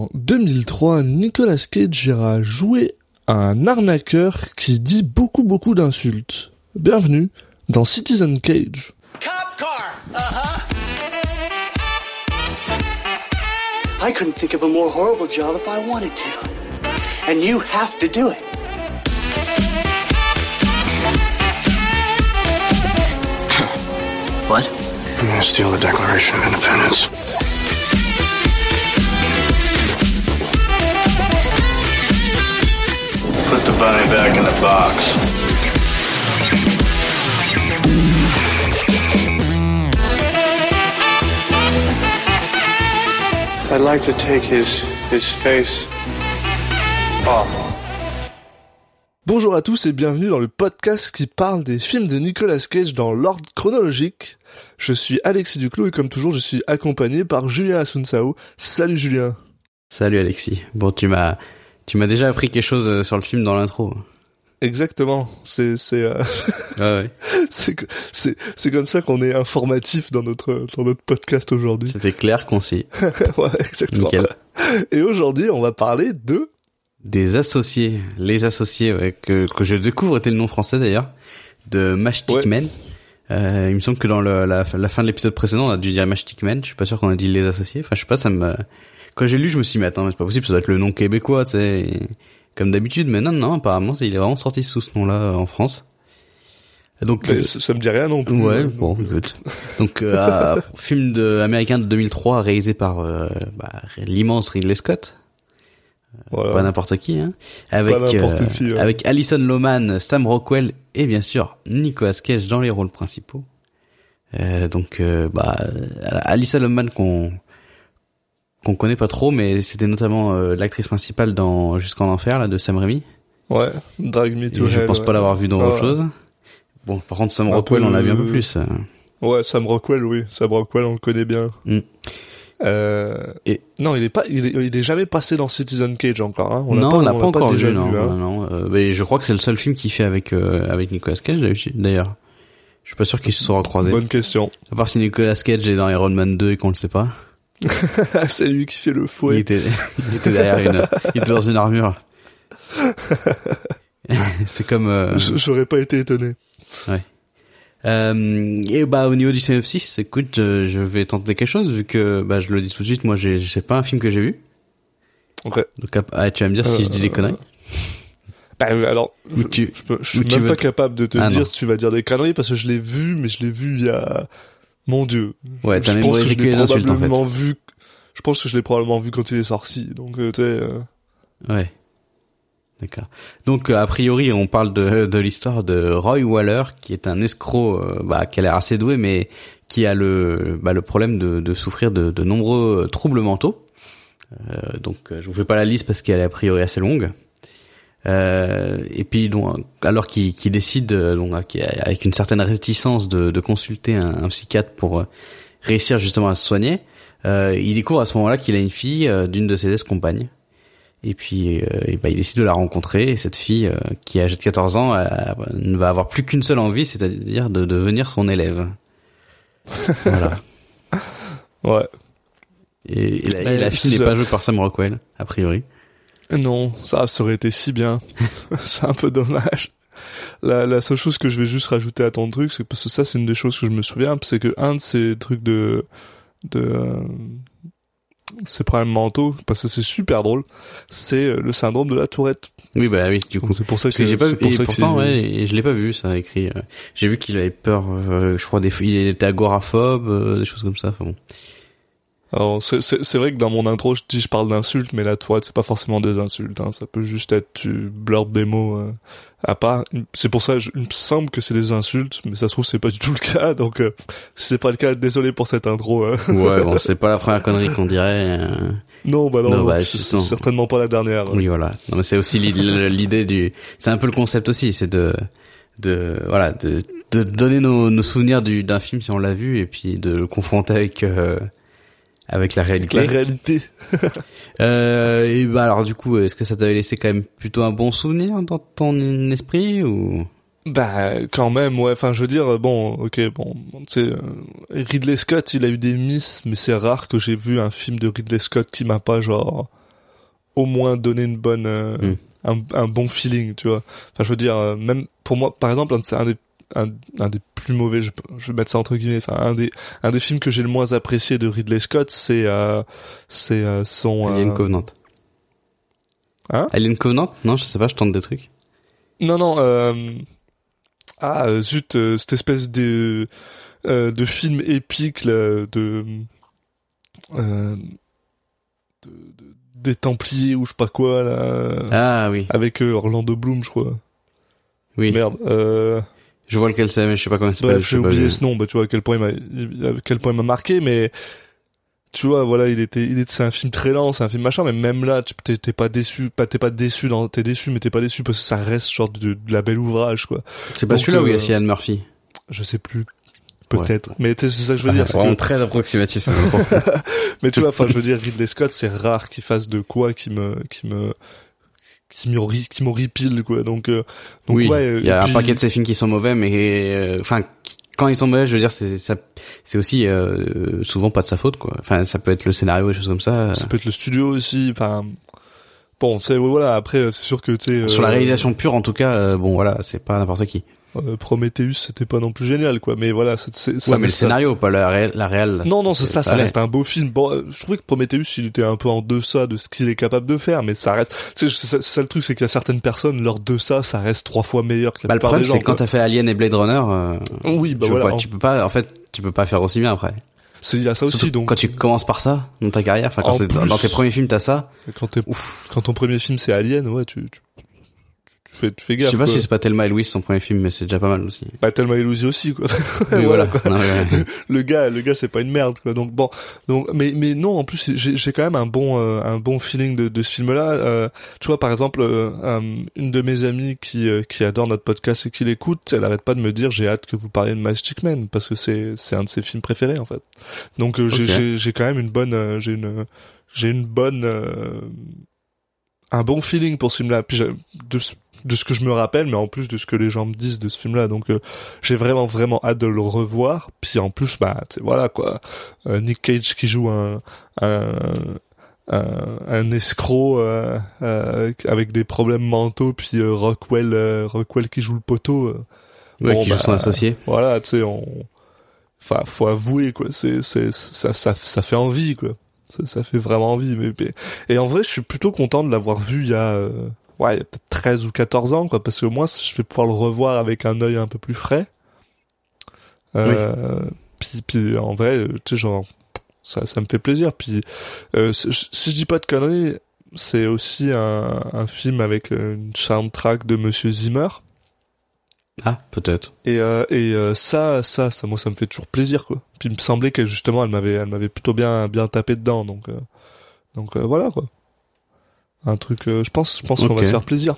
En 2003, Nicolas Cage ira jouer un arnaqueur qui dit beaucoup beaucoup d'insultes. Bienvenue dans Citizen Cage. Cop car. Uh-huh. I couldn't think of a more horrible job if I wanted to. And you have to do it. What? I'm gonna steal the Declaration of Independence. Put the bunny back in the box. I'd like to take his his face off. Bonjour à tous et bienvenue dans le podcast qui parle des films de Nicolas Cage dans l'ordre chronologique. Je suis Alexis Duclos et comme toujours je suis accompagné par Julien Asunsao. Salut Julien. Salut Alexis. Bon, tu m'as tu m'as déjà appris quelque chose euh, sur le film dans l'intro. Exactement. C'est c'est euh, Ouais, ouais. c'est c'est c'est comme ça qu'on est informatif dans notre dans notre podcast aujourd'hui. C'était clair, concis. ouais, exactement. Nickel. Et aujourd'hui, on va parler de Des associés, les associés ouais, que que je découvre était le nom français d'ailleurs de Mashtik Ouais. Men. Euh, il me semble que dans le, la, la fin de l'épisode précédent, on a dû dire Mashtik Men. Je suis pas sûr qu'on a dit les associés. Enfin, je sais pas, ça me quand j'ai lu, je me suis dit mais attends, mais c'est pas possible, ça doit être le nom québécois, tu sais, comme d'habitude. Mais non, non, apparemment, il est vraiment sorti sous ce nom-là euh, en France. Donc euh, ça, me dit rien non plus. Ouais, Euh, bon, écoute. Donc, euh, film de, américain de 2003 réalisé par euh, bah, l'immense Ridley Scott, voilà. pas n'importe qui, hein, avec euh, qui, ouais. avec Alison Lohman, Sam Rockwell et bien sûr Nicolas Cage dans les rôles principaux. Euh, donc, euh, bah, Alison Lohman qu'on qu'on connaît pas trop, mais c'était notamment euh, l'actrice principale dans Jusqu'en enfer là de Sam Raimi. Ouais, Drag Me to je Hell, pense ouais. pas l'avoir vu dans Ouais. autre chose. Bon, par contre Sam Rockwell, peu, on l'a vu un peu euh, plus. euh. Ouais, Sam Rockwell, oui, Sam Rockwell, on le connaît bien. Mm. Euh... Et- non, il est pas, il est, il est jamais passé dans Citizen Cage encore. Hein. On non, on l'a pas encore déjà vu, non, hein. non, non. Euh, mais je crois que c'est le seul film qu'il fait avec euh, avec Nicolas Cage d'ailleurs. Je suis pas sûr qu'ils se seront croisés. Bonne question. À part si Nicolas Cage est dans Iron Man 2 et qu'on le sait pas. c'est lui qui fait le Il fouet. était il était derrière une il était dans une armure. c'est comme euh, J'aurais pas été étonné. euh, et bah au niveau du synopsis, écoute, je, je vais tenter quelque chose vu que bah je le dis tout de suite, moi j'ai c'est pas un film que j'ai vu. Ouais. Donc ap- ah, tu vas me dire si je dis des Euh, conneries. Bah, euh, alors, je, tu- je, peux- je suis même pas te- capable de te Ah, dire non. si tu vas dire des conneries parce que je l'ai vu, mais je l'ai vu il y a, mon dieu. Ouais, t'as je pense que je les insultes en fait. probablement vu, je pense que je l'ai probablement vu quand il est sorti. Donc, euh, tu sais, euh, Ouais. D'accord. Donc euh, a priori, on parle de, de l'histoire de Roy Waller, qui est un escroc, bah, qui a l'air assez doué, mais qui a le, bah, le problème de, de souffrir de, de nombreux troubles mentaux. Euh, donc, je vous fais pas la liste parce qu'elle est a priori assez longue. Euh, et puis, donc, alors qu'il qu'il décide, euh, donc, avec une certaine réticence, de, de consulter un, un psychiatre pour euh, réussir justement à se soigner, euh, il découvre à ce moment-là qu'il a une fille euh, d'une de ses ex-compagnes. Et puis, euh, et bah, il décide de la rencontrer. Et cette fille, euh, qui est âgée de 14 ans, euh, ne va avoir plus qu'une seule envie, c'est-à-dire de devenir son élève. voilà. ouais. Et, et la, et Ouais, la fille n'est pas jouée par Sam Rockwell, a priori. Non, ça, ça aurait été si bien. c'est un peu dommage. La, la seule chose que je vais juste rajouter à ton truc, c'est parce que ça, c'est une des choses que je me souviens, c'est que un de ces trucs de, de, euh, ces problèmes mentaux, parce que c'est super drôle, c'est euh, le syndrome de la Tourette. Oui, bah oui, du coup. C'est pour ça que, que j'ai pas vu, pour et ça pourtant, ouais, et je l'ai pas vu, ça, écrit. euh, J'ai vu qu'il avait peur, euh, je crois, des, il était agoraphobe, euh, des choses comme ça, enfin bon. Alors, c'est, c'est, c'est vrai que dans mon intro, je dis je parle d'insultes, mais la tourette, c'est pas forcément des insultes, hein. Ça peut juste être, tu blurbes des mots, euh, à part. C'est pour ça, je- il me semble que c'est des insultes, mais ça se trouve, c'est pas du tout le cas, donc, euh, si c'est pas le cas, désolé pour cette intro, euh. Ouais, bon, c'est pas la première connerie qu'on dirait. euh, Non, bah non, bah, c'est, certainement pas la dernière. Oui, voilà. Non, mais c'est aussi l'i- l'idée du, c'est un peu le concept aussi, c'est de, de, voilà, de, de donner nos, nos souvenirs du, d'un film si on l'a vu et puis de le confronter avec, euh, avec la réalité. La réalité. Euh, et bah alors du coup, est-ce que ça t'avait laissé quand même plutôt un bon souvenir dans ton esprit ou? Bah, quand même, ouais. Enfin, je veux dire, bon, ok, bon, tu sais, euh, Ridley Scott, il a eu des miss, mais c'est rare que j'ai vu un film de Ridley Scott qui m'a pas, genre, au moins donner une bonne, euh, Mm. un, un bon feeling, tu vois. Enfin, je veux dire, euh, même pour moi, par exemple, un, de- un des un, un des plus mauvais, je, je vais mettre ça entre guillemets, enfin un des un des films que j'ai le moins apprécié de Ridley Scott, c'est euh, c'est euh, son Alien euh, Covenant. Hein? Alien Covenant? Non, je sais pas, je tente des trucs. Non, non. Euh... Ah, euh, zut, euh, cette espèce de euh, de film épique là, de, euh, de, de- des Templiers ou je sais pas quoi là, Ah oui, avec euh, Orlando Bloom, je crois. oui. Merde. Euh... Je vois lequel c'est, mais je sais pas comment s'appelle. Bref, je j'ai pas, oublié ce nom. Bah, tu vois à quel point il m'a, à quel point il m'a marqué, mais tu vois, voilà, il était, il est, c'est un film très lent, c'est un film machin, mais même là, tu t'es, t'es pas déçu, pas, t'es pas déçu dans, t'es déçu, mais t'es pas déçu parce que ça reste genre de, de la belle ouvrage, quoi. C'est pas celui-là où il y euh, a Cillian Murphy? Je sais plus. Peut-être. Mais tu sais, c'est ça que je veux dire. C'est c'est vraiment que- très approximatif, c'est trop. Mais tu vois, enfin, je veux dire, Ridley Scott, c'est rare qu'il fasse de quoi qui me, qui me, qui m'horri- qui m'horripile, quoi. Donc, euh, donc oui, ouais. il y a et un paquet de ces films qui sont mauvais, mais euh, enfin, quand ils sont mauvais, je veux dire, c'est ça, c'est aussi euh, souvent pas de sa faute, quoi. Enfin, ça peut être le scénario, des choses comme ça. Ça peut être le studio aussi. Enfin, bon, c'est voilà. Après, c'est sûr que tu sais. Sur la euh, réalisation pure, en tout cas, euh, bon, voilà, c'est pas n'importe qui. Euh, Prometheus, c'était pas non plus génial, quoi. Mais voilà, c'est, c'est- ça. ouais, mais le ça- scénario, pas la réelle, la réelle. Non, non, c'est ça, ça reste un beau film. Bon, euh, je trouvais que Prometheus, il était un peu en deçà de ce qu'il est capable de faire, mais ça reste, tu c'est ça, c'est ça le truc, c'est qu'il y a certaines personnes, leur deçà, ça reste trois fois meilleur que la Bah, le plupart problème, des gens. c'est quand t'as fait Alien et Blade Runner, euh, Oui, bah je voilà. vois, tu peux pas, en fait, tu peux pas faire aussi bien après. C'est, il y a ça aussi, Surtout donc. quand tu commences par ça dans ta carrière, enfin quand En c'est dans plus- dans tes premiers films t'as ça. Quand, t'es- Ouf. quand ton premier film c'est Alien, ouais, tu, tu, fais, fais Je sais pas quoi. si c'est pas Thelma et Louise son premier film, mais c'est déjà pas mal aussi. Bah, Thelma et Louise aussi, quoi. Voilà, voilà. quoi. Non, ouais. le gars, le gars, c'est pas une merde, quoi. Donc bon, donc, mais, mais non, en plus, j'ai, quand même un bon, euh, un bon feeling de, de ce film-là. Euh, tu vois, par exemple, euh, euh, une de mes amies qui, qui adore notre podcast et qui l'écoute, elle arrête pas de me dire, j'ai hâte que vous parliez de Magic Man parce que c'est, c'est un de ses films préférés, en fait. Donc, j'ai, Ok. j'ai, quand même une bonne, j'ai une, j'ai une bonne, un bon feeling pour ce film-là. Puis de, de ce que je me rappelle, mais en plus de ce que les gens me disent de ce film-là. Donc euh, j'ai vraiment vraiment hâte de le revoir. Puis en plus, bah voilà quoi, Euh, Nick Cage qui joue un un, un, un escroc euh, euh, avec des problèmes mentaux, puis euh, Rockwell Rockwell qui joue le poteau. Ouais, bon, qui joue bah, son associé. Voilà, tu sais, on, enfin, faut avouer quoi, c'est c'est ça ça ça fait envie quoi. Ça, ça fait vraiment envie. Mais, mais- et en vrai, je suis plutôt content de l'avoir vu il y a, euh, ouais, il y a peut-être 13 ou 14 ans, quoi, parce qu'au moins, je vais pouvoir le revoir avec un œil un peu plus frais. Euh, puis, puis, en vrai, euh, tu sais, genre, ça, ça me fait plaisir. Puis, euh, si si je dis pas de conneries, c'est aussi un, un film avec euh, une soundtrack de Monsieur Zimmer. Ah, peut-être. Et, euh, et euh, ça, ça, ça, moi, ça me fait toujours plaisir, quoi. Puis il me semblait que justement, elle m'avait, elle m'avait plutôt bien, bien tapé dedans, donc, euh, donc euh, voilà, quoi. Un truc, euh, je pense, je pense qu'on va se faire plaisir.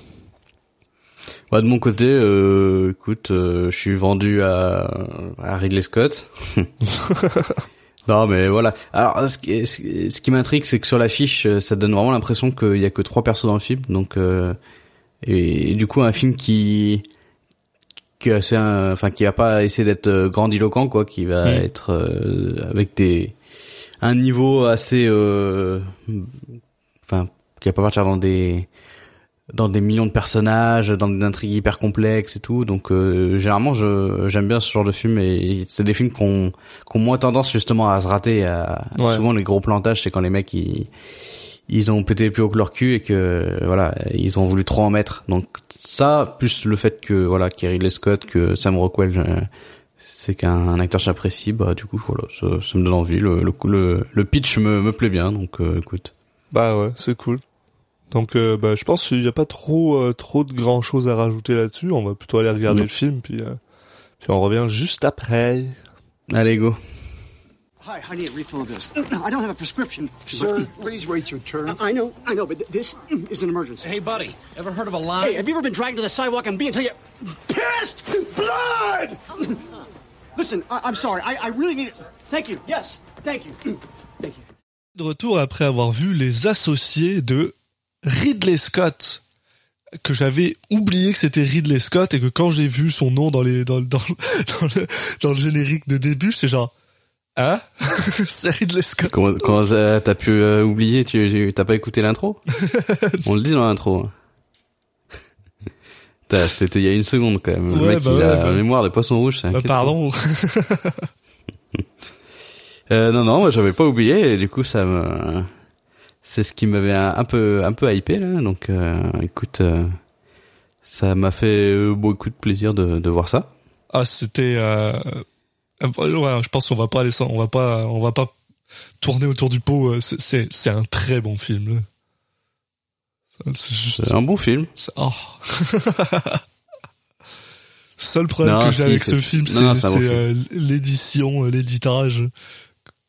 Bah, de mon côté, euh, écoute, euh, je suis vendu à, à Ridley Scott. non, mais voilà. Alors, ce qui, ce qui- m'intrigue, c'est que sur l'affiche, euh, ça donne vraiment l'impression qu'il y a que trois persos dans le film. Donc, euh, et, et du coup, un film qui qui est assez, euh, enfin, qui a pas essayé d'être grandiloquent, quoi, qui va Mm. être euh, avec des un niveau assez, euh, enfin, qui va pas partir dans des dans des millions de personnages, dans des intrigues hyper complexes et tout. Donc euh, généralement, je j'aime bien ce genre de film et c'est des films qu'on qu'on moins tendance justement à se rater. À, Ouais. Souvent les gros plantages, c'est quand les mecs ils ils ont pété plus haut que leur cul et que voilà ils ont voulu trop en mettre. Donc ça plus le fait que voilà qu'il y ait Ridley Scott, que Sam Rockwell, je- c'est qu'un un acteur j'apprécie. Bah du coup voilà, ça, ça me donne envie. Le le, le, le pitch me me plaît bien. Donc euh, écoute. Bah ouais, c'est cool. Donc, euh, bah, je pense qu'il n'y a pas trop, euh, trop de grand chose à rajouter là-dessus. On va plutôt aller regarder Non. le film, puis, euh, puis on revient juste après. Allez go. Hi, I need a refill of this. I don't have a prescription. Sir, please wait your turn. I know, I know, but th- this is an emergency. Hey, buddy, ever heard of a Hey, line? have you ever been dragged to the sidewalk and being until you pissed blood? Listen, I- I'm sorry. I, I really need it. Thank you. Yes, thank you. Thank you. De retour après avoir vu les associés de Ridley Scott que j'avais oublié que c'était Ridley Scott et que quand j'ai vu son nom dans les dans, le- dans, le- dans le dans le générique de début c'est genre Hein? C'est Ridley Scott. Comment, comment ça- t'as pu euh, oublier? Tu t'as pas écouté l'intro? On le dit dans l'intro. hein. C'était il y a une seconde quand même. Le Ouais, mec, bah il ouais, a bah. mémoire de poisson rouge. Bah, pardon. Euh, non, non, moi j'avais pas oublié. Et du coup, ça me, c'est ce qui m'avait un, peu, un peu hypé là. Donc, euh, écoute, euh, ça m'a fait euh, beaucoup de plaisir de, de voir ça. Ah, c'était. Ouais, je pense qu'on va pas aller sans, on va pas, on va pas tourner autour du pot. c'est- C'est, un très bon film. là. C'est juste. C'est un bon film. c'est- Oh. Seul problème Non, que j'ai si, avec ce film, c'est, bon euh, l'édition, l'éditage.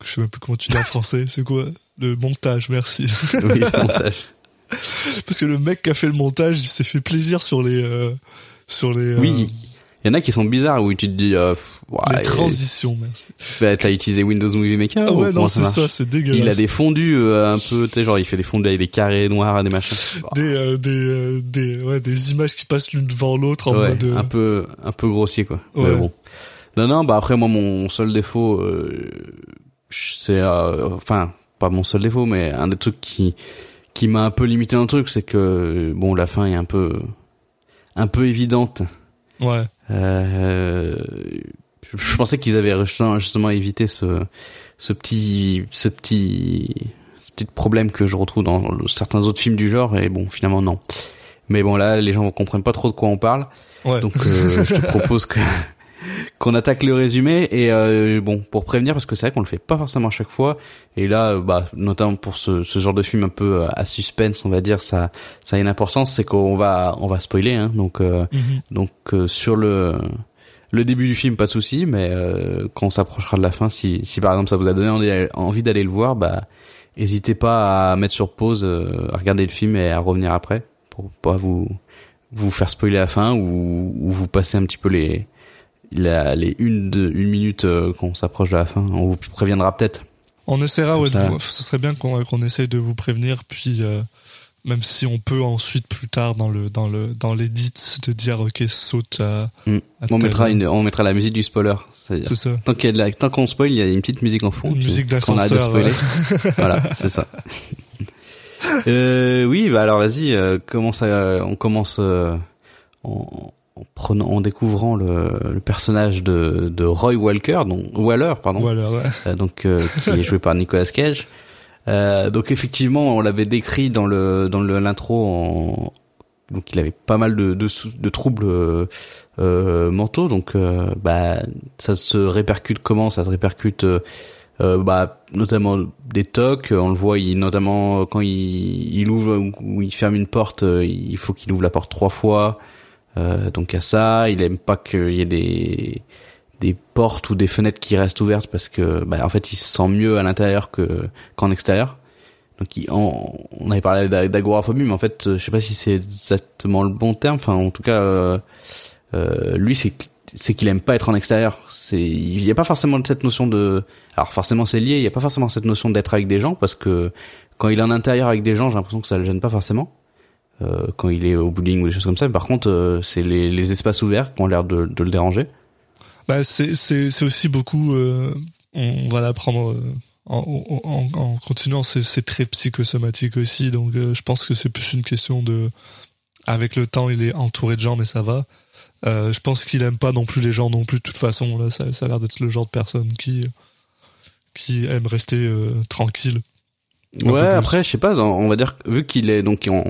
Je sais même plus comment tu dis en français. C'est quoi? Le montage, merci. Oui, le montage. Parce que le mec qui a fait le montage, il s'est fait plaisir sur les, euh, sur les, euh, Oui. Il y en a qui sont bizarres où tu te dis, euh, ouais, les transitions, merci. bah, t'as utilisé Windows Movie Maker Ah ou ouais, non, ça c'est ça, c'est dégueulasse. Il a des fondus euh, un peu, tu sais, genre il fait des fondus avec des carrés noirs, des machins. des, euh, des, euh, des, ouais, des images qui passent l'une devant l'autre en ouais, mode. euh, un peu, un peu grossier quoi. Ouais. Mais bon. Non, non, bah après moi mon seul défaut, euh, c'est, euh, enfin pas mon seul défaut, mais un des trucs qui, qui m'a un peu limité dans le truc, c'est que bon la fin est un peu, un peu évidente. Ouais. Euh, je je pensais qu'ils avaient justement, justement évité ce, ce petit, ce petit, ce petit problème que je retrouve dans certains autres films du genre et bon finalement non. Mais bon là les gens comprennent pas trop de quoi on parle, Ouais. donc euh, je te propose que qu'on attaque le résumé et euh, bon pour prévenir parce que c'est vrai qu'on le fait pas forcément à chaque fois et là euh, bah notamment pour ce, ce genre de film un peu euh, à suspense on va dire ça ça a une importance c'est qu'on va on va spoiler hein, donc euh, Mhm. donc euh, sur le le début du film pas de souci, mais euh, quand on s'approchera de la fin, si si par exemple ça vous a donné envie- d'aller le voir, bah n'hésitez pas à mettre sur pause, euh, à regarder le film et à revenir après pour pas vous vous faire spoiler la fin ou, ou vous passer un petit peu les la, les une de, une minute euh, quand on s'approche de la fin. On vous préviendra peut-être. On essaiera, ouais, vous- ce serait bien qu'on qu'on essaye de vous prévenir, puis euh, même si on peut ensuite plus tard dans le dans le dans l'édit de dire ok saute à, Mm. à On mettra une on mettra la musique du spoiler. C'est ça Tant qu'il tant qu'on spoil, il y a une petite musique en fond. Une musique on d'ascenseur, spoiler. voilà, c'est ça. Euh, oui, bah alors vas-y, euh, commence à- on commence euh, en, en prenant, en découvrant le, le personnage de, de Roy Walker, donc Waller, pardon, voilà ouais. euh, donc euh, qui est joué par Nicolas Cage. Euh, donc effectivement, on l'avait décrit dans le dans l'intro en donc il avait pas mal de de, de troubles euh, euh, mentaux. Donc bah ça se répercute comment? Ça se répercute euh, bah notamment des tocs. On le voit il notamment quand il, il ouvre ou- il ferme une porte il faut qu'il ouvre la porte trois fois euh, donc à ça. Il aime pas qu'il y ait des des portes ou des fenêtres qui restent ouvertes parce que bah, en fait il se sent mieux à l'intérieur que qu'en extérieur. Donc il, on, on avait parlé d'a- d'agoraphobie mais en fait je sais pas si c'est exactement le bon terme. Enfin en tout cas euh, euh, lui c'est c'est qu'il aime pas être en extérieur. C'est il y a pas forcément cette notion de alors forcément c'est lié. Il y a pas forcément cette notion d'être avec des gens parce que quand il est en intérieur avec des gens j'ai l'impression que ça le gêne pas forcément euh, quand il est au bowling ou des choses comme ça mais par contre euh, c'est les, espaces ouverts qui ont l'air de, le déranger Bah, c'est aussi beaucoup. euh, on va l'apprendre en, continuant. C'est très psychosomatique aussi. Donc, je pense que c'est plus une question de. Avec le temps, il est entouré de gens, mais ça va. Je pense qu'il aime pas non plus les gens non plus. De toute façon, là, ça, a l'air d'être le genre de personne qui qui aime rester tranquille. Ouais, après, je sais pas, on va dire, vu qu'il est, donc, on,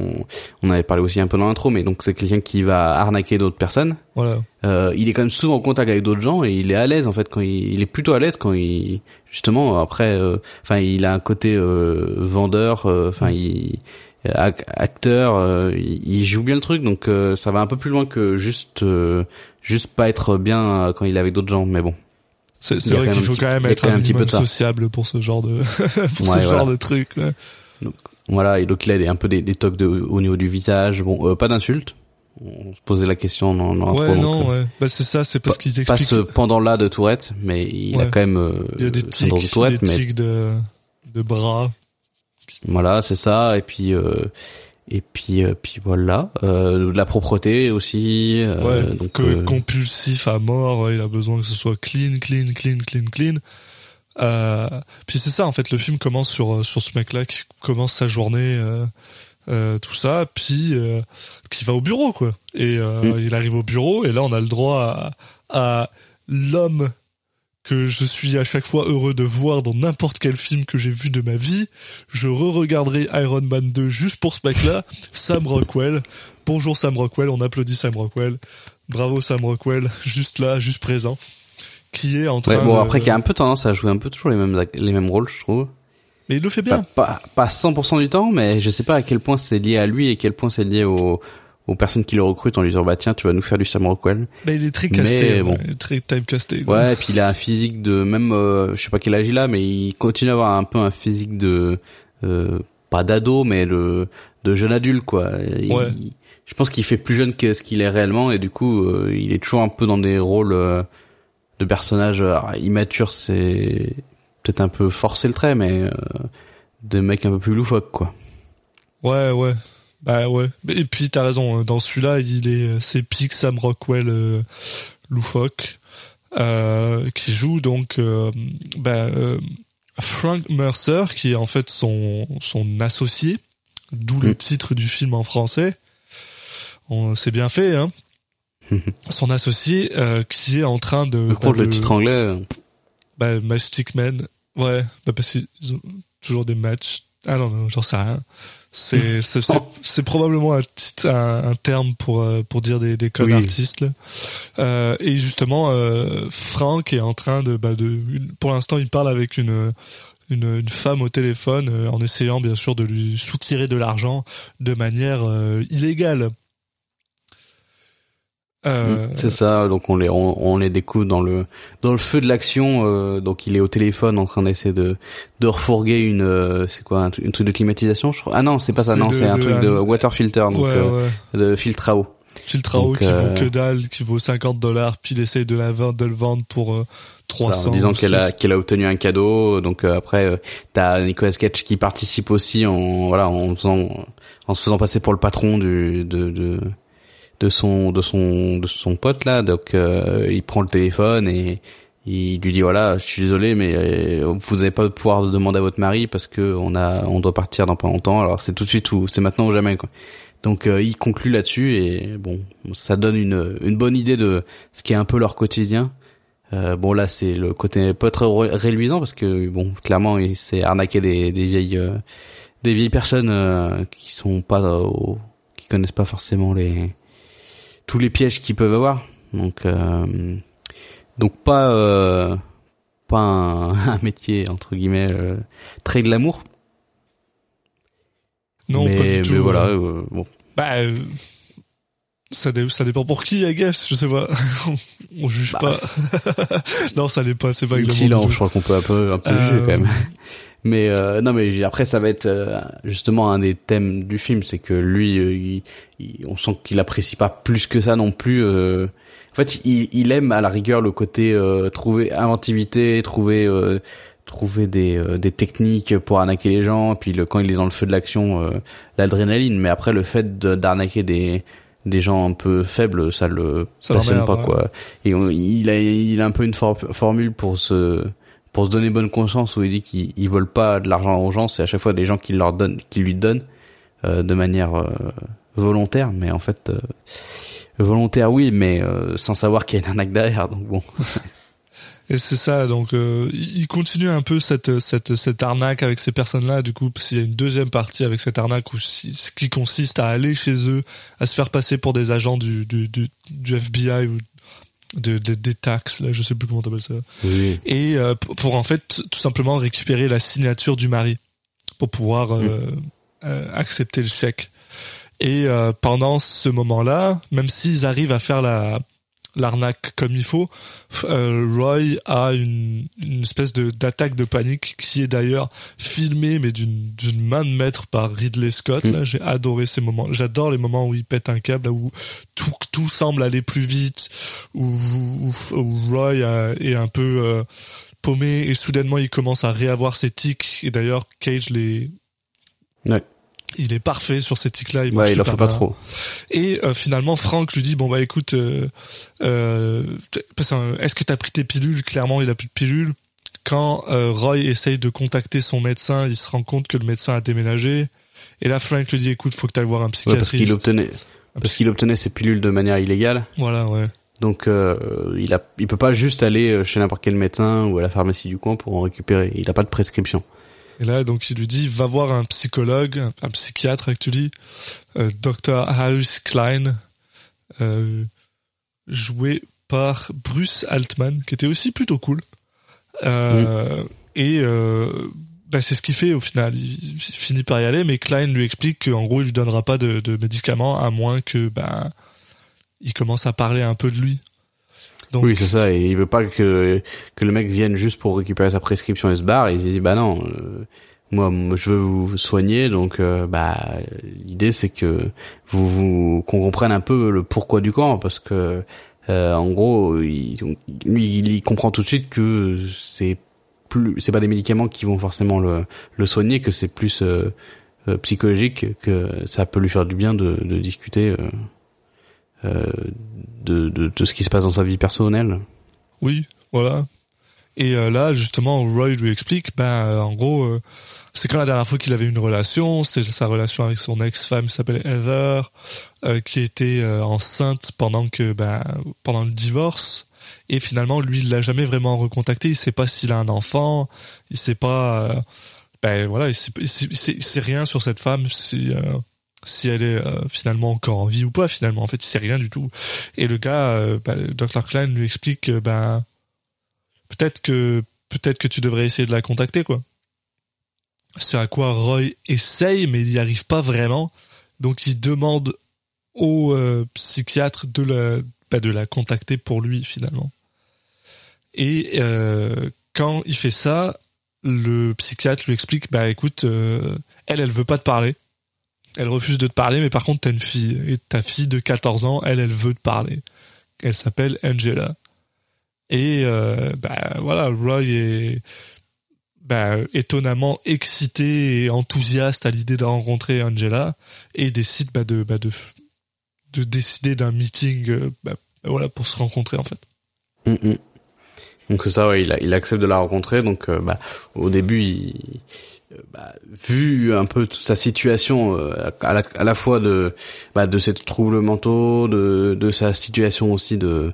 on avait parlé aussi un peu dans l'intro, mais donc c'est quelqu'un qui va arnaquer d'autres personnes. Voilà. Euh, il est quand même souvent en contact avec d'autres gens et il est à l'aise en fait quand il, il est plutôt à l'aise quand il, justement, après, euh, enfin, il a un côté euh, vendeur, euh, enfin, il ac- acteur, euh, il, il joue bien le truc, donc euh, ça va un peu plus loin que juste, euh, juste pas être bien quand il est avec d'autres gens, mais bon. C'est vrai qu'il faut quand même être un petit peu sociable pour ce genre de pour ce genre de truc. Là. Voilà, et donc il a un peu des, des tocs de, au niveau du visage, bon, euh, pas d'insultes. On se posait la question l'intro, Ouais, donc, non, ouais. Bah, c'est ça, c'est parce qu'ils pas expliquent. ce pendant-là de Tourette, mais il a quand même euh, Il y a des tics, de Tourette, des mais tics de, de bras. voilà, c'est ça. Et puis euh, et puis euh, puis voilà, euh, de la propreté aussi. euh, Ouais, donc que compulsif à mort, il a besoin que ce soit clean, clean, clean, clean, clean. Puis c'est ça en fait, le film commence sur sur ce mec-là qui commence sa journée, tout ça, puis qui va au bureau quoi. Et euh, il arrive au bureau et là on a le droit à, à l'homme que je suis à chaque fois heureux de voir dans n'importe quel film que j'ai vu de ma vie. Je re-regarderai Iron Man 2 juste pour ce mec-là, Sam Rockwell. Bonjour Sam Rockwell, on applaudit Sam Rockwell. Bravo Sam Rockwell, juste là, juste présent. Qui est en train Ouais, bon de- après qui a un peu tendance à jouer un peu toujours les mêmes les mêmes rôles, je trouve. Mais il le fait bien. pas pas 100% du temps, mais je sais pas à quel point c'est lié à lui et quel point c'est lié au aux personnes qui le recrutent en lui disant bah tiens tu vas nous faire du Sam Rockwell. Mais il est très Mais casté, bon. il est très timecasté. quoi. Ouais, et puis il a un physique de même euh, je sais pas quel âge il a, mais il continue à avoir un peu un physique de euh, pas d'ado mais de de jeune adulte quoi. Il- Ouais. je pense qu'il fait plus jeune que ce qu'il est réellement et du coup euh, il est toujours un peu dans des rôles euh, de personnages immatures, c'est peut-être un peu forcer le trait mais euh, de mecs un peu plus loufoques quoi. Ouais, ouais. Bah ouais. Et puis t'as raison, euh, dans celui-là, il est c'est Pic Sam Rockwell euh, loufoque euh, qui joue donc euh, bah, euh, Frank Mercer qui est en fait son son associé, d'où le Mm. titre du film en français. On c'est bien fait hein. Son associé euh, qui est en train de Par contre bah, le titre anglais euh, bah, Matchstick Men. Ouais, bah parce qu'ils ont toujours des matchs. Ah non, non, j'en sais rien. C'est, c'est, c'est, c'est probablement un, titre- un, un terme pour, euh, pour dire des, des Oui. artistes, là. Euh, et justement, euh, Frank est en train de, bah, de, pour l'instant, il parle avec une, une, une femme au téléphone, euh, en essayant, bien sûr, de lui soutirer de l'argent de manière euh, illégale. Euh, C'est ça, donc on les on, on les découvre dans le dans le feu de l'action. euh, donc il est au téléphone en train d'essayer de de refourguer une euh, c'est quoi un, tru- un truc de climatisation je crois. Ah non c'est pas ça non c'est un de truc de water filter donc ouais, euh, ouais. de filtre à eau. filtre à eau qui euh, vaut que dalle, qui vaut 50 dollars, puis il essaye de la vendre, de le vendre pour euh, 300. en disant qu'elle a 600. qu'elle a obtenu un cadeau. Donc euh, après euh, t'as Nicolas Cage qui participe aussi en voilà en faisant en se faisant passer pour le patron du de de de son de son de son pote là. Donc euh, il prend le téléphone et il lui dit voilà je suis désolé mais euh, vous n'avez pas pouvoir de demander à votre mari parce que on a on doit partir dans pas longtemps. Alors c'est tout de suite ou c'est maintenant ou jamais quoi. Donc euh, il conclut là-dessus et bon ça donne une une bonne idée de ce qui est un peu leur quotidien. Euh, bon là c'est le côté pas très ré- réluisant parce que bon clairement il s'est arnaqué des, des vieilles euh, des vieilles personnes euh, qui sont pas qui connaissent pas forcément les tous les pièges qu'ils peuvent avoir donc euh, donc pas euh, pas un, un métier entre guillemets euh, très glamour Non, mais, pas du tout. mais voilà euh, euh, bon Bah, euh, ça, dé- ça dépend pour qui, I guess, je sais pas. On juge Bah. pas. non, ça n'est pas, c'est pas Si, glamour là, du je crois qu'on peut un peu, un peu Euh, juger quand même. Mais euh, non, mais après ça va être euh, justement un des thèmes du film, c'est que lui, euh, il, il- on sent qu'il apprécie pas plus que ça non plus. euh. En fait, il, il aime à la rigueur le côté euh, trouver inventivité, trouver euh, trouver des, euh, des techniques pour arnaquer les gens. Puis le, quand il est dans le feu de l'action, euh, l'adrénaline. Mais après, le fait de- d'arnaquer des des gens un peu faibles, ça le Ça passionne pas quoi. Et on- il a il a un peu une for- formule pour se pour se donner bonne conscience où il dit qu'il il vole pas de l'argent aux gens, c'est à chaque fois des gens qui leur donnent qui lui donnent euh, de manière euh, volontaire, mais en fait euh, volontaire oui, mais euh, sans savoir qu'il y a une arnaque derrière. Donc bon, Et c'est ça, donc euh, il continue un peu cette cette cette arnaque avec ces personnes-là. Du coup, s'il y a une deuxième partie avec cette arnaque où qui consiste à aller chez eux, à se faire passer pour des agents du du du, du FBI ou de, de- des taxes, là, je sais plus comment t'appelles ça. oui. et euh, pour en fait tout simplement récupérer la signature du mari pour pouvoir euh, euh, accepter le chèque. Et euh, pendant ce moment-là, même s'ils arrivent à faire la l'arnaque comme il faut, euh, Roy a une, une espèce de d'attaque de panique qui est d'ailleurs filmée mais d'une d'une main de maître par Ridley Scott. Là, j'ai adoré ces moments. J'adore les moments où il pète un câble, là où tout tout semble aller plus vite, où, où, où Roy est un peu euh, paumé et soudainement il commence à réavoir ses tics. Et d'ailleurs Cage les Ouais. Il est parfait sur ces tics-là. Il, Ouais, il en faut pas bien. trop. Et euh, finalement, Franck lui dit bon bah écoute, euh, euh, est-ce que t'as pris tes pilules? Clairement, il a plus de pilules. quand Roy essaye de contacter son médecin, il se rend compte que le médecin a déménagé. Et là, Frank lui dit, écoute, faut que tu ailles voir un Ouais, psychiatriste. parce qu'il obtenait, parce qu'il obtenait ses pilules de manière illégale. Voilà, ouais. Donc il a, il peut pas juste aller chez n'importe quel médecin ou à la pharmacie du coin pour en récupérer. Il a pas de prescription. Et là, donc, il lui dit, va voir un psychologue, un, un psychiatre, actually, euh, Dr. Harris Klein, euh, joué par Bruce Altman, qui était aussi plutôt cool. Euh, Et bah, c'est ce qu'il fait au final. Il, il finit par y aller, mais Klein lui explique qu'en gros, il lui donnera pas de, de médicaments à moins que ben il commence à parler un peu de lui. Oui, c'est ça. Et il veut pas que que le mec vienne juste pour récupérer sa prescription et se barre. Il se dit bah non, euh, moi, je veux vous soigner, donc euh, bah l'idée c'est que vous, vous qu'on comprenne un peu le pourquoi du comment, parce que euh, en gros, il, lui il comprend tout de suite que c'est plus c'est pas des médicaments qui vont forcément le le soigner, que c'est plus euh, euh, psychologique, que ça peut lui faire du bien de, de discuter. De, de, ce qui se passe dans sa vie personnelle. Oui, voilà. Et euh, là, justement, Roy lui explique, ben, euh, en gros, euh, c'est quand la dernière fois qu'il avait une relation, c'est sa relation avec son ex-femme qui s'appelait Heather, qui était enceinte pendant que, ben, pendant le divorce. Et finalement, lui, il l'a jamais vraiment recontacté. Il sait pas s'il a un enfant. Il sait pas, ben voilà, il sait, sait, il sait- rien sur cette femme. Si, si elle est euh, finalement encore en vie ou pas finalement. En fait il sait rien du tout. Et le gars euh, bah, Dr. Klein lui explique que ben peut-être que peut-être que tu devrais essayer de la contacter quoi. C'est à quoi Roy essaye mais il n'y arrive pas vraiment. Donc il demande au euh, psychiatre de la bah, de la contacter pour lui finalement. Et quand il fait ça le psychiatre lui explique bah écoute elle elle veut pas te parler elle refuse de te parler, mais par contre, t'as une fille. Et ta fille de 14 ans, elle, elle veut te parler. Elle s'appelle Angela. Et euh, bah, voilà, Roy est bah, étonnamment excité et enthousiaste à l'idée de rencontrer Angela et décide bah, de, bah, de, de décider d'un meeting euh, bah, voilà, pour se rencontrer en fait. Mm, mm. Donc ça, ouais, il, accepte de la rencontrer. Donc euh, bah, au début, il, euh, bah, vu un peu toute sa situation, euh, à, la, à la fois de bah, de ses troubles mentaux, de, de sa situation aussi de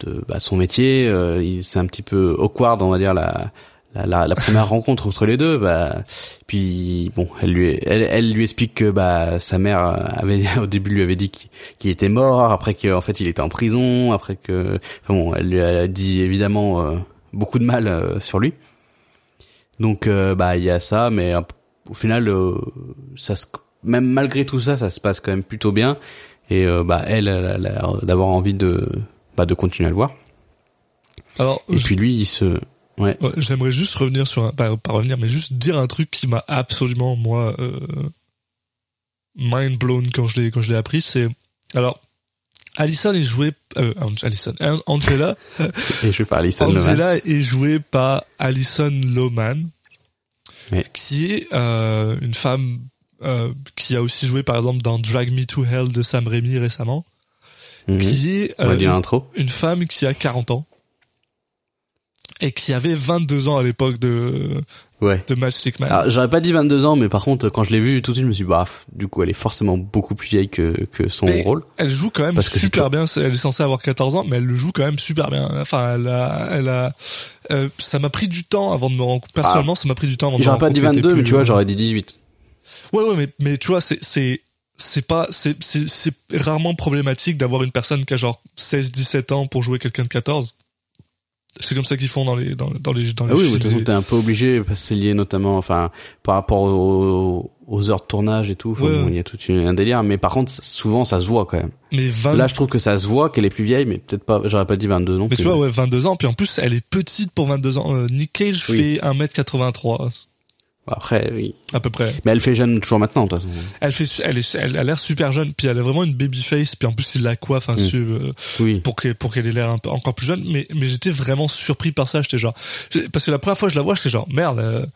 de bah, son métier, euh, c'est un petit peu awkward, on va dire la la, la, la première rencontre entre les deux. Bah, puis bon, elle lui elle, elle lui explique que bah sa mère avait au début lui avait dit qu'il était mort, après qu'en fait il était en prison, après que enfin bon, elle lui a dit évidemment euh, beaucoup de mal euh, sur lui. Donc euh, bah il y a ça, mais euh, au final euh, ça se, même malgré tout ça, ça se passe quand même plutôt bien. Et euh, bah elle, elle a l'air d'avoir envie de bah, de continuer à le voir. Alors, Et je- puis lui il se ouais J'aimerais juste revenir sur un, pas, pas revenir, mais juste dire un truc qui m'a absolument moi euh, mind blown quand je l'ai quand je l'ai appris. C'est alors Alison est jouée euh, Alison An- Angela je vais parler Alison Loman. Angela est jouée par Alison Lohman, Ouais. qui est euh, une femme euh, qui a aussi joué par exemple dans Drag Me to Hell de Sam Raimi récemment, Mhm. qui est euh, une femme qui a 40 ans et qui avait 22 ans à l'époque de Ouais. de Magic Man. J'aurais pas dit 22 ans, mais par contre, quand je l'ai vue, tout de suite, je me suis dit, bah, du coup, elle est forcément beaucoup plus vieille que, que son Mais rôle. Elle joue quand même Parce super bien. Elle est censée avoir 14 ans, mais elle le joue quand même super bien. Enfin, elle a, elle a, euh, ça m'a pris du temps avant de me rencontrer. Personnellement, ça m'a pris du temps avant de me J'aurais pas dit rencontrer. 22, T'es mais tu vois, j'aurais dit 18. Ouais, ouais, mais, mais tu vois, c'est, c'est, c'est pas, c'est, c'est, c'est rarement problématique d'avoir une personne qui a genre 16, 17 ans pour jouer quelqu'un de 14. C'est comme ça qu'ils font dans les, dans, dans les, dans les Ah oui, films. de toute façon, t'es un peu obligé, parce que c'est lié notamment, enfin, par rapport aux, aux heures de tournage et tout. Enfin, Ouais. bon, il y a tout un délire, mais par contre, souvent, ça se voit quand même. mais 20, Là, je trouve que ça se voit qu'elle est plus vieille, mais peut-être pas, j'aurais pas dit 22 non mais tu vois, ouais, 22 ans. Puis en plus, elle est petite pour 22 ans. Euh, Nick Cage Oui. fait 1m83, Après, oui. à peu près. Mais elle fait jeune toujours maintenant, de toute façon. Elle fait, elle est, elle a l'air super jeune, puis elle a vraiment une baby face, puis en plus il la coiffe hein, su- euh, Oui. pour qu'elle, pour qu'elle ait l'air encore plus jeune. Mais, mais j'étais vraiment surpris par ça. J'étais genre, parce que la première fois que je la vois, j'étais genre merde. euh,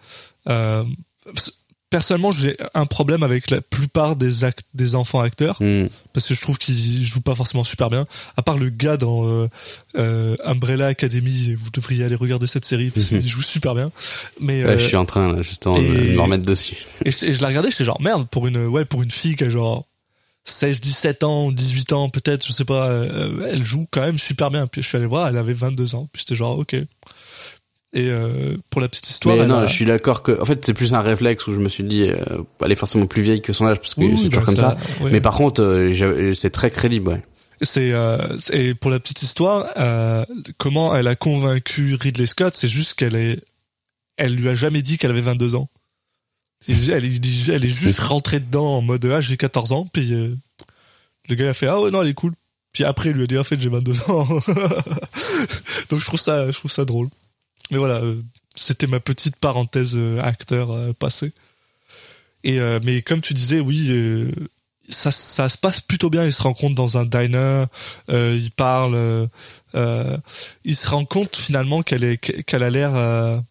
euh, personnellement, j'ai un problème avec la plupart des act des enfants acteurs Hmm. parce que je trouve qu'ils jouent pas forcément super bien. À part le gars dans euh, euh, Umbrella Academy, vous devriez aller regarder cette série parce qu'il joue super bien. Mais Ouais, euh, je suis en train là, justement de me remettre dessus. et, je, et je la regardais, j'étais genre merde pour une ouais pour une fille qui a genre 16, 17 ans, 18 ans peut-être, je sais pas, elle joue quand même super bien. Puis je suis allé voir, elle avait 22 ans. Puis j'étais genre ok. Et euh, pour la petite histoire, Mais non, a- je suis d'accord que, en fait, c'est plus un réflexe où je me suis dit, euh, elle est forcément plus vieille que son âge parce que Oui, c'est toujours bah, comme ça. ouais. Mais par contre, euh, c'est très crédible, ouais. C'est et pour la petite histoire, comment elle a convaincu Ridley Scott, c'est juste qu'elle est, elle lui a jamais dit qu'elle avait 22 ans. Elle, elle, est- elle est juste rentrée dedans en mode ah j'ai 14 ans, puis le gars a fait ah ouais non elle est cool. Puis après il lui a dit en fait j'ai 22 ans. Donc je trouve ça je trouve ça drôle. Mais voilà, euh, c'était ma petite parenthèse euh, acteur euh, passé. Et mais comme tu disais oui. ça, ça se passe plutôt bien. Ils se rencontrent dans un diner, euh, ils parlent, euh, ils se rendent compte finalement qu'elle est, qu'elle a l'air,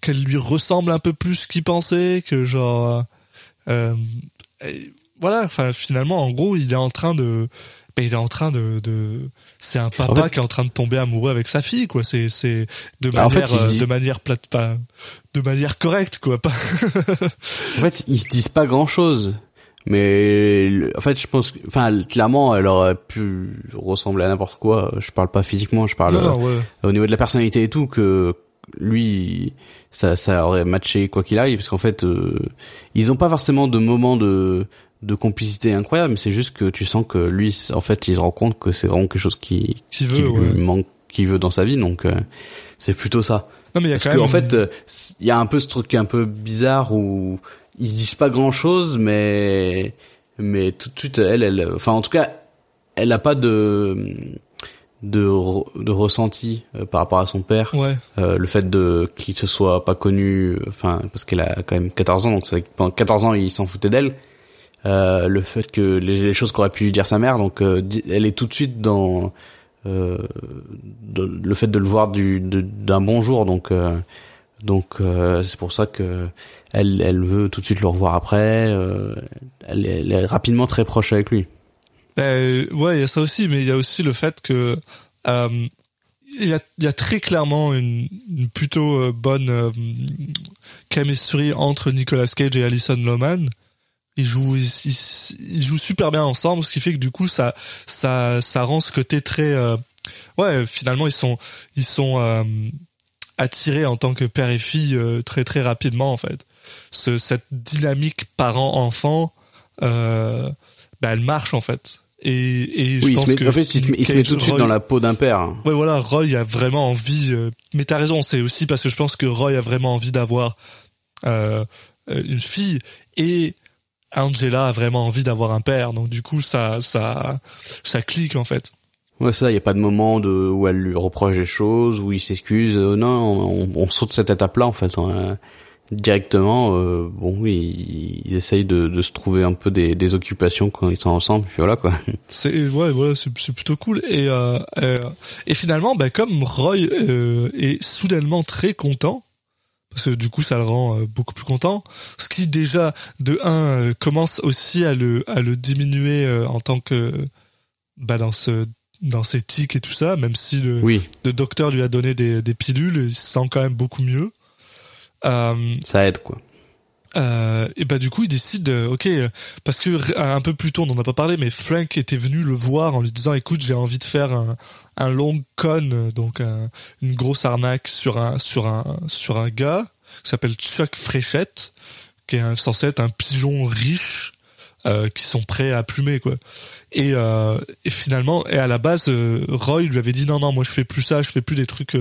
qu'elle lui ressemble un peu plus qu'il pensait, que genre, voilà. Enfin, finalement, en gros, il est en train de, ben, il est en train de, de c'est un papa En fait- qui est en train de tomber amoureux avec sa fille, quoi. C'est, c'est de Bah, en manière, fait, euh, dit- de manière plate, pas- de manière correcte, quoi. Pas, En fait, ils se disent pas grand chose. Mais en fait, je pense, enfin, clairement, elle aurait pu ressembler à n'importe quoi. Je parle pas physiquement, je parle non, non, ouais. euh, au niveau de la personnalité et tout que lui, ça, ça aurait matché quoi qu'il arrive, parce qu'en fait, euh, ils ont pas forcément de moments de de complicité incroyable, mais c'est juste que tu sens que lui, en fait, il se rend compte que c'est vraiment quelque chose qui Qui qui veut, ouais. lui manque, qu'il veut dans sa vie, donc euh, c'est plutôt ça. Non, mais il y a Parce quand que, même. en fait, euh, il y a un peu ce truc un peu bizarre où ils se disent pas grand chose, mais mais tout de suite elle, elle, enfin en tout cas, elle a pas de de, re- de ressenti euh, par rapport à son père. ouais. Euh, le fait de qu'il se soit pas connu, enfin parce qu'elle a quand même 14 ans, donc c'est vrai que pendant 14 ans il s'en foutait d'elle. Euh, le fait que les, choses qu'aurait pu lui dire sa mère, donc euh, elle est tout de suite dans euh, le fait de le voir du d'un bon jour, donc euh, donc c'est pour ça que elle elle veut tout de suite le revoir après. elle, elle est rapidement très proche avec lui. Ben, ouais, il y a ça aussi, mais il y a aussi le fait que il y, a, il y a très clairement une, une plutôt bonne euh, chemistry entre Nicolas Cage et Alison Lohman. Ils jouent, ils, ils- ils jouent super bien ensemble, ce qui fait que du coup ça, ça, ça rend ce côté très, euh, ouais, finalement ils sont, ils sont euh, attirés en tant que père et fille euh, très très rapidement en fait. Ce, cette dynamique parent-enfant, euh, bah, elle marche en fait. Et, et je Oui, il pense se met, que en fait, il se met, il se met tout de suite Roy- dans la peau d'un père. Ouais, voilà, Roy a vraiment envie. euh, mais t'as raison, c'est aussi parce que je pense que Roy a vraiment envie d'avoir euh, une fille et Angela a vraiment envie d'avoir un père. Donc du coup, ça, ça, ça clique en fait. Ouais, ça, il y a pas de moment de où elle lui reproche des choses, où il s'excuse. Euh, non, on, on saute cette étape-là en fait. hein. Directement, euh, bon, ils, ils essayent de, de se trouver un peu des, des occupations quand ils sont ensemble. Puis voilà quoi. C'est ouais, voilà, c'est plutôt cool. Et euh, euh, et finalement, bah, comme Roy euh, est soudainement très content. Parce que du coup, ça le rend euh, beaucoup plus content. Ce qui déjà, de un, euh, commence aussi à le à le diminuer euh, en tant que bah dans ce dans ses tics et tout ça, même si le, Oui, le docteur lui a donné des, des pilules, il se sent quand même beaucoup mieux. Euh, ça aide quoi. Euh, et bah du coup il décide, euh, ok, euh, parce que un peu plus tôt on n'en a pas parlé, mais Frank était venu le voir en lui disant, écoute j'ai envie de faire un, un long con, euh, donc un- une grosse arnaque sur un sur un sur un gars qui s'appelle Chuck Fréchette, qui est censé être un pigeon riche. euh, qui sont prêts à plumer quoi et, euh, et finalement et à la base euh, Roy lui avait dit non non moi je fais plus ça je fais plus des trucs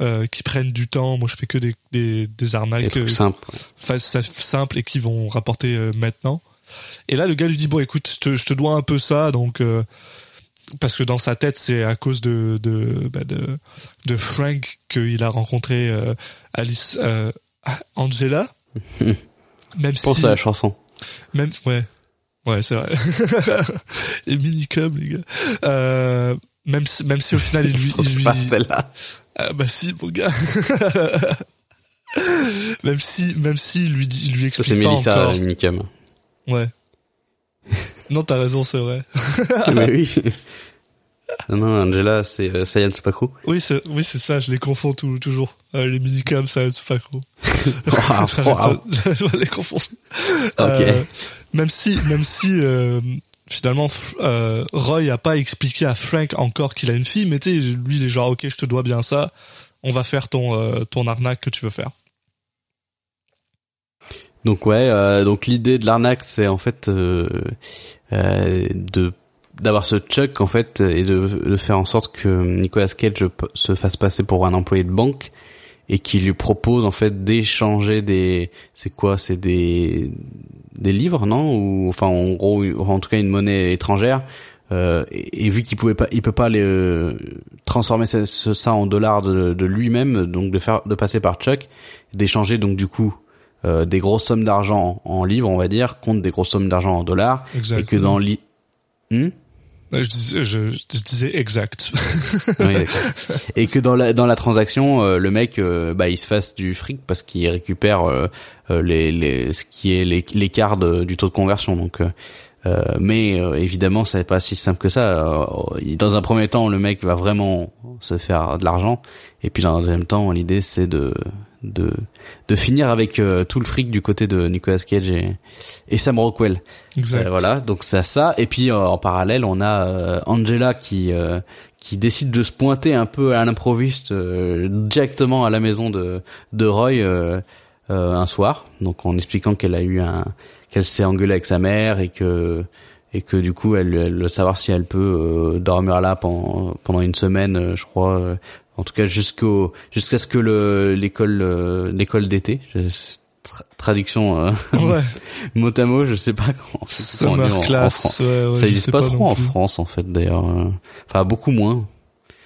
euh, qui prennent du temps moi je fais que des des, des arnaques Des euh, simples. ouais. simples et qui vont rapporter euh, maintenant. Et là, le gars lui dit bon, écoute, je te, je te dois un peu ça, donc euh, parce que dans sa tête, c'est à cause de de bah, de, de Frank qu'il a rencontré Alice Angela. Même Pense si, à la chanson. même ouais, ouais, c'est vrai. et minicum les gars. Euh, même si, même si au final il lui, il lui pas. Ah bah si, mon gars. même si, même si lui dit, lui Ça explique c'est pas Melissa encore. Minicam. Ouais. non, t'as raison, c'est vrai. Mais oui. Non, non, Angela, c'est euh, Sayan Tsupaku. Oui, c'est, oui, c'est ça, je les confonds tout, toujours. Euh, les minicams. Ah, ah, je les confondre. Ok. Euh, même si, même si, euh, finalement, euh, Roy a pas expliqué à Frank encore qu'il a une fille, mais lui, il est genre, ok, je te dois bien ça, on va faire ton, euh, ton arnaque que tu veux faire. Donc ouais, euh, donc l'idée de l'arnaque, c'est en fait de d'avoir ce Chuck en fait et de, faire en sorte que Nicolas Cage se fasse passer pour un employé de banque et qui lui propose en fait d'échanger des c'est quoi c'est des des livres non? Ou enfin en gros en tout cas une monnaie étrangère euh, et, et vu qu'il pouvait pas il peut pas les euh, transformer ça, ce- ça en dollars de, de lui-même donc de faire de passer par Chuck d'échanger donc du coup euh, des grosses sommes d'argent en livres on va dire contre des grosses sommes d'argent en dollars. Et que Exactement. dans li Hmm? Je disais, je, disais exact. Et que dans la dans la transaction, euh, le mec, euh, bah, il se fasse du fric parce qu'il récupère euh, euh, les, les ce qui est l'écart du taux de conversion. Donc, euh, euh, mais euh, évidemment, ça n'est pas si simple que ça. Euh, dans un premier temps, le mec va vraiment se faire de l'argent, et puis dans un deuxième temps, l'idée c'est de de de finir avec euh, tout le fric du côté de Nicolas Cage et, et Sam Rockwell. exact. Euh, voilà, donc c'est ça. Et puis euh, en parallèle, on a euh, Angela qui euh, qui décide de se pointer un peu à l'improviste euh, directement à la maison de de Roy euh, euh, un soir. Donc en expliquant qu'elle a eu un qu'elle s'est engueulée avec sa mère et que et que du coup elle, elle savoir si elle peut euh, dormir là pendant pendant une semaine, je crois. En tout cas jusqu'au jusqu'à ce que le l'école euh, l'école d'été tra- traduction euh, Ouais. mot à mot, je sais pas comment. pas en- ouais, ouais, ça existe pas, non trop en. France en fait d'ailleurs. euh. Enfin beaucoup moins.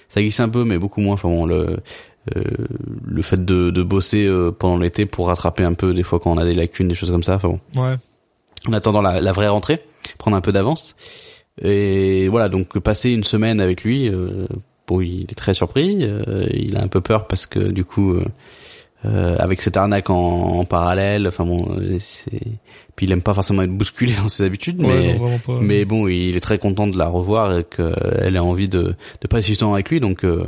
Ça existe un peu mais beaucoup moins. Enfin bon le euh, le fait de, de bosser euh, pendant l'été pour rattraper un peu des fois quand on a des lacunes, des choses comme ça. Enfin bon, Ouais. en attendant la, la vraie rentrée, prendre un peu d'avance. Et voilà donc passer une semaine avec lui. Euh, bon il est très surpris. euh, il a un peu peur parce que du coup. euh, euh, avec cette arnaque en, en parallèle, enfin bon, c'est puis il aime pas forcément être bousculé dans ses habitudes, Ouais, mais non, vraiment pas. mais bon, il est très content de la revoir et qu'elle a envie de, de passer du temps avec lui, donc euh,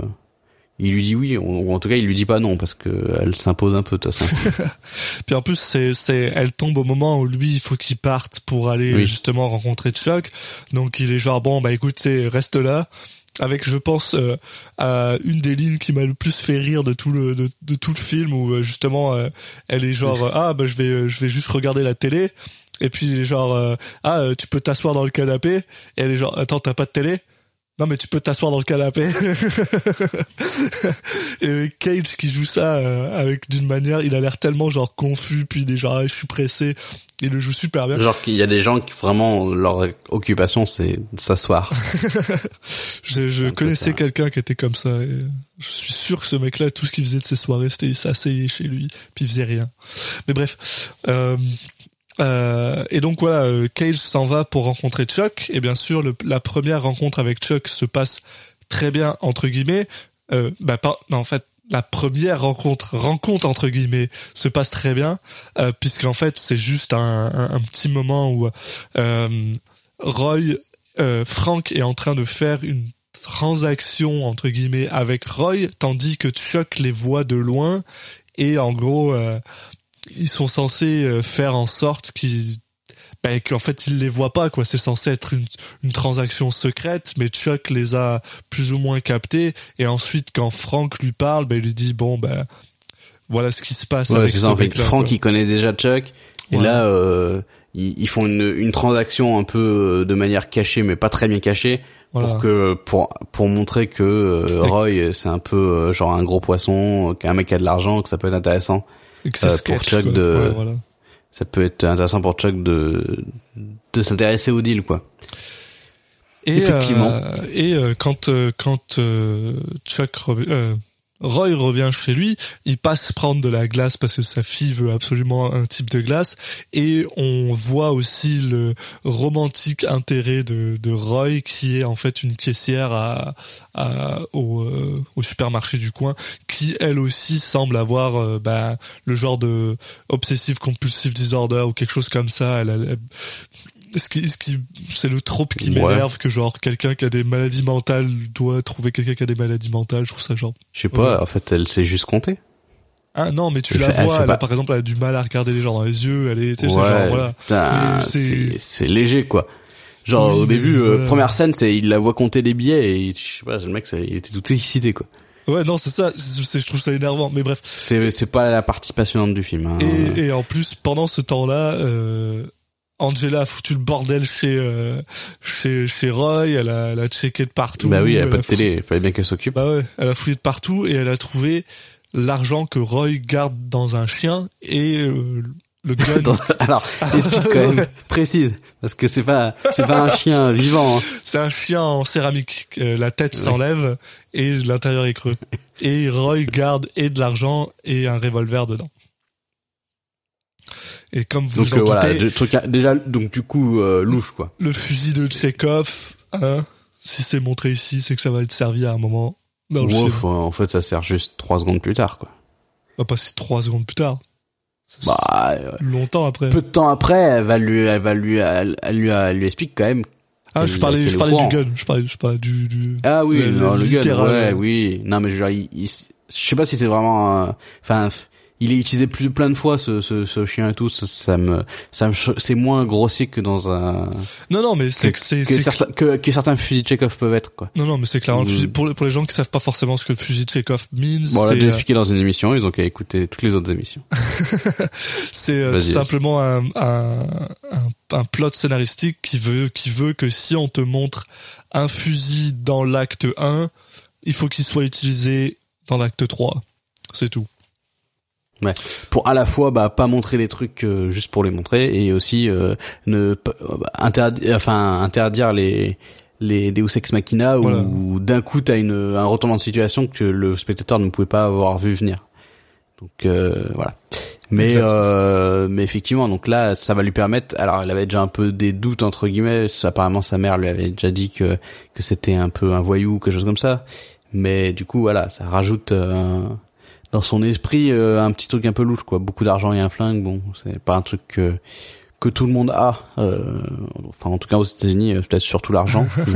il lui dit oui, ou en tout cas il lui dit pas non parce que elle s'impose un peu de toute façon. Puis en plus, c'est, c'est, elle tombe au moment où lui, il faut qu'il parte pour aller Oui. justement rencontrer Chuck. Donc il est genre bon, bah écoute, c'est reste là. Avec, je pense, euh, à une des lignes qui m'a le plus fait rire de tout le de, de tout le film où euh, justement euh, elle est genre ah bah je vais je vais juste regarder la télé. Et puis il est genre euh, ah tu peux t'asseoir dans le canapé. Et elle est genre attends t'as pas de télé? Non mais tu peux t'asseoir dans le canapé. Et Cage qui joue ça euh, avec d'une manière il a l'air tellement genre confus puis genre ah, je suis pressé. Il le joue super bien. Genre qu'il y a des gens qui vraiment leur occupation c'est s'asseoir. je, je connaissais quelqu'un qui était comme ça et je suis sûr que ce mec là tout ce qu'il faisait de ses soirées c'était il s'asseyait chez lui puis il faisait rien. Mais bref euh, euh, et donc voilà, euh, Cage s'en va pour rencontrer Chuck. Et bien sûr le- la première rencontre avec Chuck se passe très bien entre guillemets. Euh, bah pas, non en fait la première rencontre rencontre entre guillemets se passe très bien. Euh, puisqu'en fait c'est juste un, un, un petit moment où euh, Roy euh, Frank est en train de faire une transaction entre guillemets avec Roy tandis que Chuck les voit de loin. Et en gros euh, ils sont censés euh, faire en sorte qu'ils ben, qu'en fait ils les voient pas quoi c'est censé être une, une transaction secrète mais Chuck les a plus ou moins captés et ensuite quand Frank lui parle ben il lui dit bon ben voilà ce qui se passe Ouais, avec ce ça. En fait, Frank il connaît déjà Chuck et là euh, ils, ils font une, une transaction un peu euh, de manière cachée mais pas très bien cachée Voilà. pour que pour pour montrer que euh, Roy c'est un peu euh, genre un gros poisson, qu'un mec a de l'argent, que ça peut être intéressant. Euh, pour sketch, Chuck quoi. de- Ouais, voilà. Ça peut être intéressant pour Chuck de de s'intéresser au deal quoi. Et, Effectivement. euh, et euh, quand quand Chuck Roy revient chez lui, il passe prendre de la glace parce que sa fille veut absolument un type de glace et on voit aussi le romantique intérêt de, Roy qui est en fait une caissière euh, au supermarché du coin qui elle aussi semble avoir euh, bah, le genre de obsessive compulsive disorder ou quelque chose comme ça. Ce qui, ce qui, c'est le trope qui Ouais. m'énerve que genre quelqu'un qui a des maladies mentales doit trouver quelqu'un qui a des maladies mentales. Je trouve ça genre Je sais pas, en fait, elle sait juste compter. ah non, mais tu Elle la vois, elle a, par exemple, elle a du mal à regarder les gens dans les yeux, elle est, Ouais, genre, voilà. putain, c'est- léger quoi. Genre Oui, au début, euh, première scène, c'est il la voit compter les billets et je sais pas, le mec, ça, il était tout excité quoi. Ouais, non, c'est ça, c'est- je trouve ça énervant, mais bref. C'est c'est pas la partie passionnante du film. Hein. Et, et en plus, pendant ce temps-là, euh, Angela a foutu le bordel chez, euh, chez, chez Roy, elle a, elle a checké de partout. bah oui, y a elle pas de fou- télé, il fallait bien qu'elle s'occupe. Bah ouais, elle a fouillé de partout et elle a trouvé l'argent que Roy garde dans un chien et euh, le gun. Dans- Alors, explique quand même, précise, parce que c'est pas c'est pas un chien vivant. hein. C'est un chien en céramique. euh, la tête s'enlève et l'intérieur est creux. Et Roy garde et de l'argent et un revolver dedans. Et comme vous Donc en euh, voilà, doutez, truc déjà donc du coup euh, louche quoi. le fusil de Tchekhov, hein, si c'est montré ici, c'est que ça va être servi à un moment faut- en fait, ça sert juste trois secondes plus tard quoi. Bah, pas si trois secondes plus tard. Bah, euh, longtemps après. peu de temps après, elle va lui, elle va lui, elle, elle lui, elle lui explique quand même. ah, je parlais, je parlais du gun. Je parlais, je parlais du, du... Ah oui, Le- non, le gun, ouais, ouais. oui. Non, mais genre, il, il- je sais pas si c'est vraiment, euh, enfin, il est utilisé plus plein de fois ce, ce, ce chien et tout. Ça, ça me, ça me, c'est moins grossier que dans un, Non, non, mais c'est que, c'est, que certains, que, que certains fusils Chekhov peuvent être quoi. non, non, mais c'est clairement le Mm. fusil. Pour, les- pour les gens qui savent pas forcément ce que le fusil de Chekhov means, Bon, on l'a déjà euh, expliqué dans une émission, ils ont qu'à écouter toutes les autres émissions. C'est euh, tout simplement un, un, un, un plot scénaristique qui veut, qui veut que si on te montre un fusil dans l'acte 1, il faut qu'il soit utilisé dans l'acte 3. C'est tout. Pour à la fois bah pas montrer les trucs euh, juste pour les montrer et aussi euh, ne euh, bah, interdire enfin interdire les les Deus ex machina Voilà. où d'un coup t'as une un retournement de situation que le spectateur ne pouvait pas avoir vu venir. Donc euh, voilà. Mais euh, mais effectivement donc là ça va lui permettre alors elle avait déjà un peu des doutes entre guillemets apparemment sa mère lui avait déjà dit que que c'était un peu un voyou quelque chose comme ça. Mais du coup voilà ça rajoute euh, dans son esprit euh, un petit truc un peu louche quoi. Beaucoup d'argent et un flingue bon c'est pas un truc que que tout le monde a euh, enfin en tout cas aux États-Unis euh, peut-être surtout l'argent.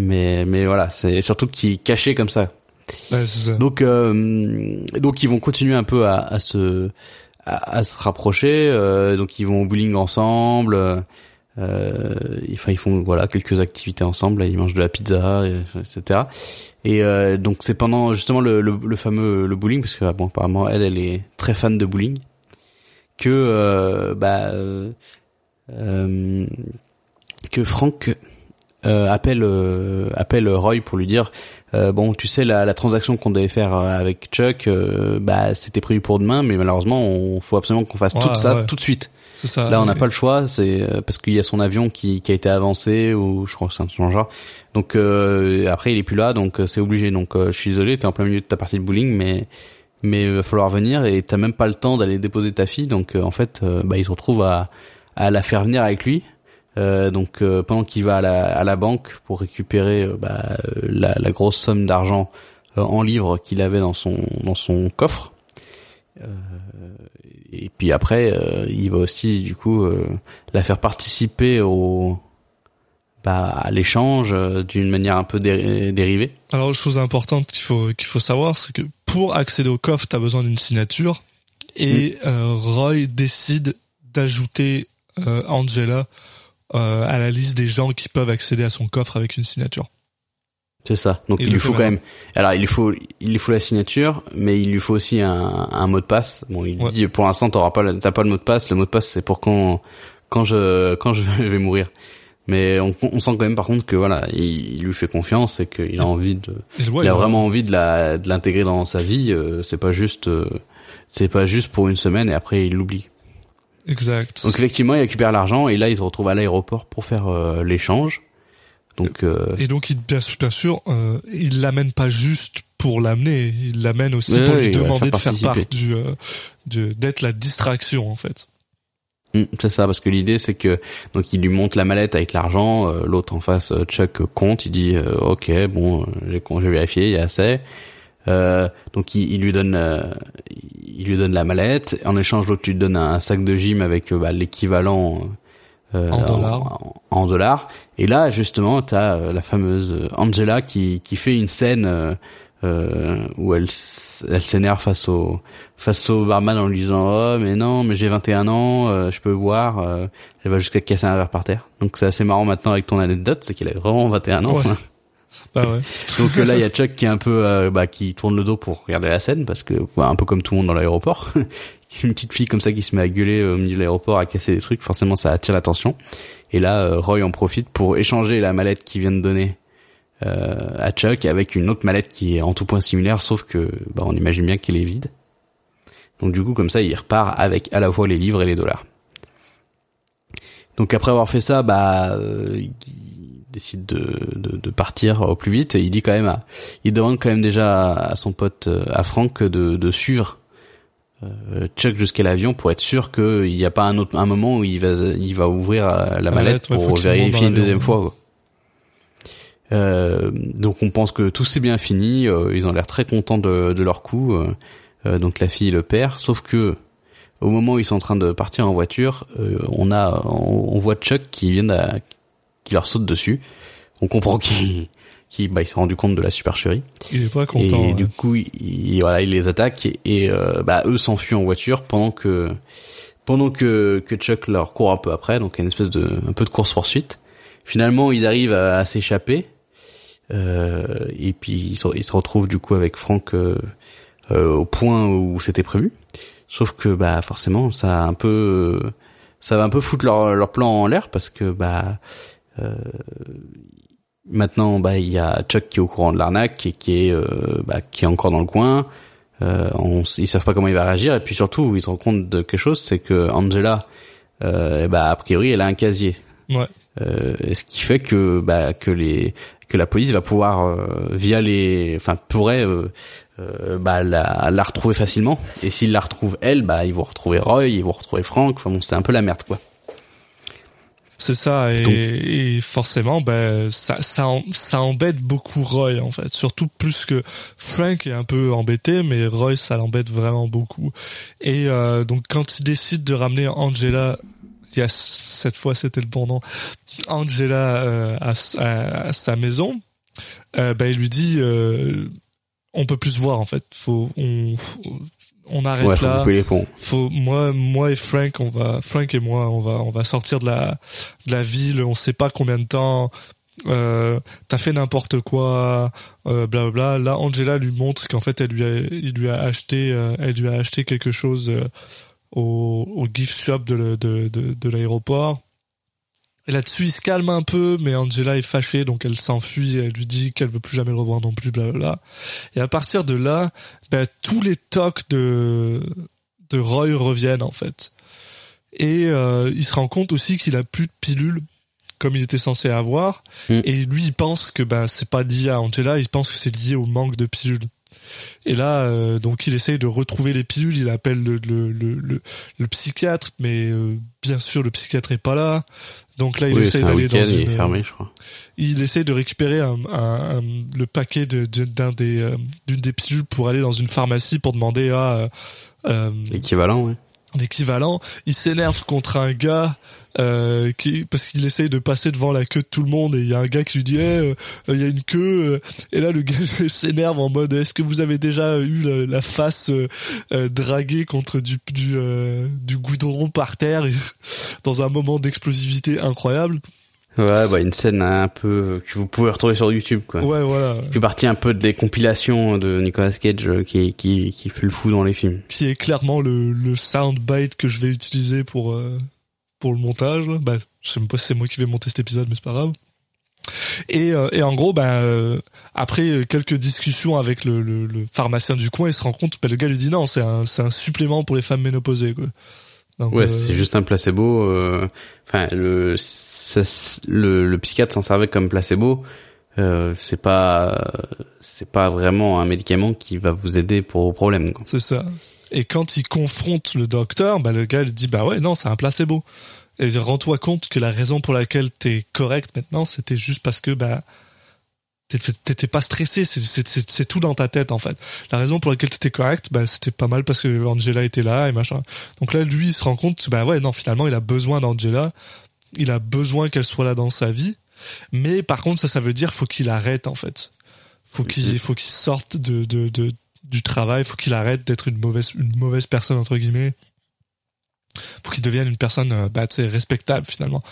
Mais, mais mais voilà c'est surtout qui est caché comme ça. Ouais, ça. donc euh, donc ils vont continuer un peu à, à se à, à se rapprocher euh, donc ils vont au bowling ensemble euh, enfin ils font voilà quelques activités ensemble. Ils mangent de la pizza et- etc et euh, donc c'est pendant justement le, le, le fameux le bowling parce que ah, bon apparemment elle elle est très fan de bowling que euh, bah euh, que Franck euh, appelle euh, appelle Roy pour lui dire euh, bon tu sais la, la transaction qu'on devait faire euh, avec Chuck euh, bah c'était prévu pour demain mais malheureusement on faut absolument qu'on fasse Ouais, tout ça ouais. tout de suite ça. Là, on n'a pas le choix, c'est euh, parce qu'il y a son avion qui, qui a été avancé ou je crois que c'est un genre. Donc euh, après, il est plus là, donc c'est obligé. Donc euh, je suis désolé, t'es en plein milieu de ta partie de bowling, mais mais il va falloir venir et t'as même pas le temps d'aller déposer ta fille. Donc euh, en fait, bah il se retrouve à à la faire venir avec lui. Euh, donc euh, pendant qu'il va à la, à la banque pour récupérer euh, bah, la, la grosse somme d'argent en livres qu'il avait dans son dans son coffre. Et puis après, il va aussi du coup la faire participer au bah, à l'échange d'une manière un peu dé- dérivée. Alors, chose importante qu'il faut qu'il faut savoir, c'est que pour accéder au coffre, t'as besoin d'une signature. Et Mm. Roy décide d'ajouter Angela euh, à la liste des gens qui peuvent accéder à son coffre avec une signature. C'est ça. Donc Et il lui faut quand même. Alors il lui faut il lui faut la signature, mais il lui faut aussi un, un mot de passe. Bon, il Ouais. dit pour l'instant t'auras pas t'as pas le mot de passe. Le mot de passe c'est pour quand quand je quand je vais mourir. Mais on, on sent quand même par contre que voilà, il, il lui fait confiance et qu'il a envie de ouais, il a vraiment envie de la de l'intégrer dans sa vie. euh, c'est pas juste euh, c'est pas juste pour une semaine et après il l'oublie. Exact. Donc effectivement, il récupère l'argent et là il se retrouve à l'aéroport pour faire euh, l'échange. Donc euh, Et donc, il, bien, sûr- bien sûr, euh, il l'amène pas juste pour l'amener, il l'amène aussi pour lui demander de faire faire part du, euh, de- d'être la distraction en fait. Mm, C'est ça, parce que l'idée c'est que donc il lui monte la mallette avec l'argent, euh, l'autre en face, euh, Chuck compte, il dit euh, ok bon j'ai j'ai vérifié, il y a assez. Euh, donc il, il lui donne euh, il lui donne la mallette, en échange l'autre lui donne un sac de gym avec euh, bah, l'équivalent euh, En dollars. en, en dollars. Et là justement t'as euh, la fameuse Angela qui qui fait une scène euh, où elle elle s'énerve face au face au barman en lui disant oh mais non mais j'ai 21 ans euh, je peux boire euh, elle va jusqu'à casser un verre par terre donc c'est assez marrant maintenant avec ton anecdote c'est qu'il a vraiment 21 ans Ouais. Bah ouais. donc euh, là il y a Chuck qui est un peu euh, bah qui tourne le dos pour regarder la scène parce que ouais, un peu comme tout le monde dans l'aéroport. Une petite fille comme ça qui se met à gueuler au milieu de l'aéroport à casser des trucs forcément ça attire l'attention. Et là euh, Roy en profite pour échanger la mallette qu'il vient de donner euh, à Chuck avec une autre mallette qui est en tout point similaire sauf que bah, on imagine bien qu'elle est vide. Donc du coup comme ça il repart avec à la fois les livres et les dollars. Donc après avoir fait ça bah euh, décide de, de, de partir au plus vite et il dit quand même à, il demande quand même déjà à, à son pote euh, à Franck de, de suivre euh, Chuck jusqu'à l'avion pour être sûr qu'il n'y a pas un autre un moment où il va il va ouvrir euh, la mallette pour vérifier une deuxième fois. Euh, donc on pense que tout s'est bien fini. ils ont l'air très contents de, de leur coup. euh, donc la fille et le père. Sauf que au moment où ils sont en train de partir en voiture, euh, on a on, on voit Chuck qui vient qui leur saute dessus. On comprend qu'il qui bah, il s'est rendu compte de la supercherie Il est pas content. et ouais. du coup il, il- voilà il les attaque et, et, euh, bah eux s'enfuient en voiture pendant que pendant que que Chuck leur court un peu après donc une espèce de un peu de course poursuite finalement ils arrivent à, à s'échapper euh, et puis ils se, ils se retrouvent du coup avec Frank euh, euh, au point où c'était prévu sauf que bah forcément ça a un peu ça va un peu foutre leur leur plan en l'air parce que bah maintenant bah il y a Chuck qui est au courant de l'arnaque et qui est euh, bah, qui est encore dans le coin. Euh, on, ils savent pas comment il va réagir. Et puis surtout ils se rendent compte de quelque chose c'est que Angela euh, eh bah a priori elle a un casier. Ouais. euh, ce qui fait que bah que les que la police va pouvoir euh, via les enfin pourrait euh, euh, bah la, la retrouver facilement. Et s'ils la retrouvent elle bah ils vont retrouver Roy ils vont retrouver Frank. Enfin bon c'est un peu la merde quoi C'est ça, et, Donc- et forcément, ben, ça, ça, ça embête beaucoup Roy, en fait. Surtout plus que Frank est un peu embêté, mais Roy, ça l'embête vraiment beaucoup. Et euh, donc, quand il décide de ramener Angela, yes, cette fois c'était le bon nom, Angela euh, à, à- à sa maison, euh, ben, il lui dit, euh, on peut plus se voir, en fait. Faut, on, faut- on arrête ouais faut là. couper les ponts. Faut moi moi et Frank on va Frank et moi on va on va sortir de la de la ville. On sait pas combien de temps euh, t'as fait n'importe quoi euh, là Angela lui montre qu'en fait elle lui a il lui a acheté euh, elle lui a acheté quelque chose euh, au, au gift shop de de de, de l'aéroport et là-dessus, il se calme un peu, mais Angela est fâchée, donc elle s'enfuit, elle lui dit qu'elle veut plus jamais le revoir non plus, blablabla. Et à partir de là, ben, tous les tocs de, de Roy reviennent, en fait. Et euh, il se rend compte aussi qu'il a plus de pilules, comme il était censé avoir. Mm. Et lui, il pense que ben, c'est pas lié à Angela, il pense que c'est lié au manque de pilules. Et là, euh, donc il essaye de retrouver les pilules, il appelle le, le, le, le, le psychiatre, mais euh, bien sûr le psychiatre est pas là. Donc là, il oui un d'aller dans il est une, fermé je crois. il essaie de récupérer un, un- un- le paquet de- de- d'un des euh, d'une des pilules pour aller dans une pharmacie pour demander à euh, euh, l'équivalent ouais l'équivalent. Il s'énerve contre un gars euh, qui parce qu'il essaye de passer devant la queue de tout le monde et il y a un gars qui lui dit Eh, euh, il y a une queue euh, et là le gars s'énerve en mode est-ce que vous avez déjà eu la, face euh, euh, draguée contre du du, euh, du goudron par terre dans un moment d'explosivité incroyable? Ouais bah une scène un peu que vous pouvez retrouver sur YouTube quoi Ouais voilà. qui fait partie un peu des compilations de Nicolas Cage euh, qui qui qui fait le fou dans les films qui est clairement le, le soundbite que je vais utiliser pour euh, pour le montage. Bah, je sais même pas si c'est moi qui vais monter cet épisode, mais c'est pas grave. Et, euh, et en gros, bah, euh, après quelques discussions avec le, le, le pharmacien du coin, il se rend compte, bah, le gars lui dit non, c'est un, c'est un supplément pour les femmes ménopausées. Quoi. Donc, Ouais, euh, c'est juste un placebo. euh, Enfin, le, ça- le, le psychiatre s'en servait comme placebo euh, c'est pas c'est pas vraiment un médicament qui va vous aider pour vos problèmes. C'est ça. Et quand il confronte le docteur, bah, le gars lui dit, bah ouais, non, c'est un placebo. Et rends-toi compte que la raison pour laquelle t'es correct maintenant, c'était juste parce que, bah, t'étais pas stressé, c'est- tout dans ta tête, en fait. La raison pour laquelle t'étais correct, bah, c'était pas mal parce que Angela était là et machin. Donc là, lui, il se rend compte, bah ouais, non, finalement, il a besoin d'Angela. Il a besoin qu'elle soit là dans sa vie. Mais par contre, ça, ça veut dire, faut qu'il arrête, en fait. Faut qu'il, faut qu'il sorte de, de, de, du travail, faut qu'il arrête d'être une mauvaise, une mauvaise personne, entre guillemets. Faut qu'il devienne une personne, euh, bah, respectable, finalement.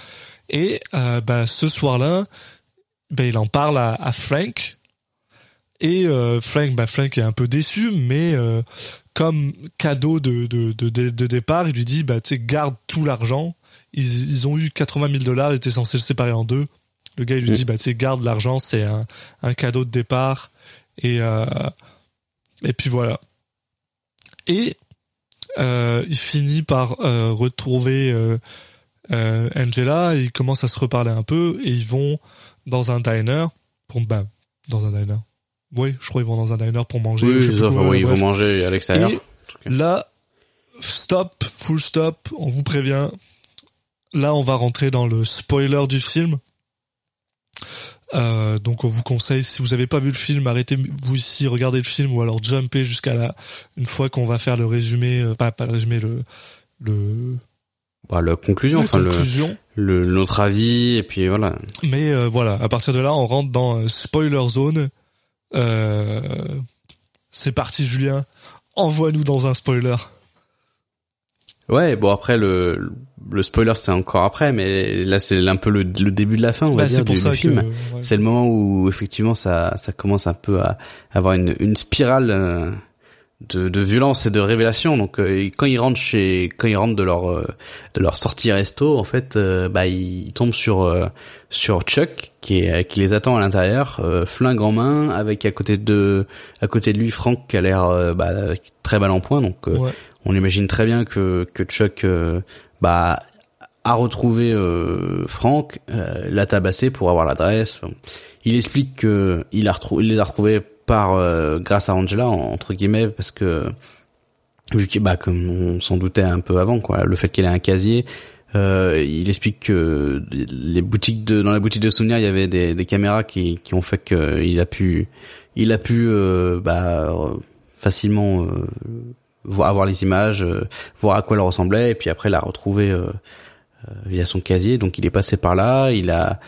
Et, euh, bah, ce soir-là, bah, il en parle à, à Frank. Et euh, Frank, bah, Frank est un peu déçu, mais euh, comme cadeau de, de, de, de, départ, il lui dit, bah, tu sais, garde tout l'argent. Ils, ils ont eu 80 000 dollars, ils étaient censés le séparer en deux. Le gars, il lui Mm. dit, bah, tu sais, garde l'argent, c'est un, un cadeau de départ. Et, euh, et puis voilà. Et euh, il finit par euh, retrouver euh, euh, Angela, et ils commencent à se reparler un peu, et ils vont dans un diner, pour, bah, dans un diner. Oui, je crois qu'ils vont dans un diner pour manger. Oui, enfin, ils vont manger à l'extérieur. Là, stop, full stop, on vous prévient. Là, on va rentrer dans le spoiler du film. Euh, donc, on vous conseille, si vous n'avez pas vu le film, arrêtez vous ici, regardez le film, ou alors jumpez jusqu'à la, une fois qu'on va faire le résumé, euh, pas, pas le résumé, le, le, Bah, la conclusion, enfin le, le notre avis et puis voilà. Mais euh, voilà, à partir de là, on rentre dans euh, spoiler zone. Euh, c'est parti, Julien. Envoie-nous dans un spoiler. Ouais, bon après le le spoiler c'est encore après, mais là c'est un peu le, le début de la fin, on va Bah, dire pour du, ça du que. film. ouais. C'est le moment où effectivement ça ça commence un peu à avoir une une spirale euh, de de violence et de révélation. Donc euh, quand ils rentrent chez quand ils rentrent de leur euh, de leur sortie resto, en fait, euh, bah ils tombent sur euh, sur Chuck qui est qui les attend à l'intérieur, euh, flingue en main, avec à côté de à côté de lui Frank qui a l'air euh, bah, très mal en point. Donc euh, Ouais. on imagine très bien que que Chuck euh, bah a retrouvé euh, Frank, euh, l'a tabassé pour avoir l'adresse. Il explique que il a retrou- il les a retrouvés par euh, grâce à Angela en- entre guillemets parce que vu que bah comme on s'en doutait un peu avant quoi, le fait qu'elle ait un casier. Euh, il explique que les boutiques de dans la boutique de souvenirs il y avait des, des caméras qui, qui ont fait qu'il a pu il a pu euh, bah, facilement euh, voir avoir les images, euh, voir à quoi elle ressemblait, et puis après la retrouver euh, via son casier. Donc il est passé par là, il a,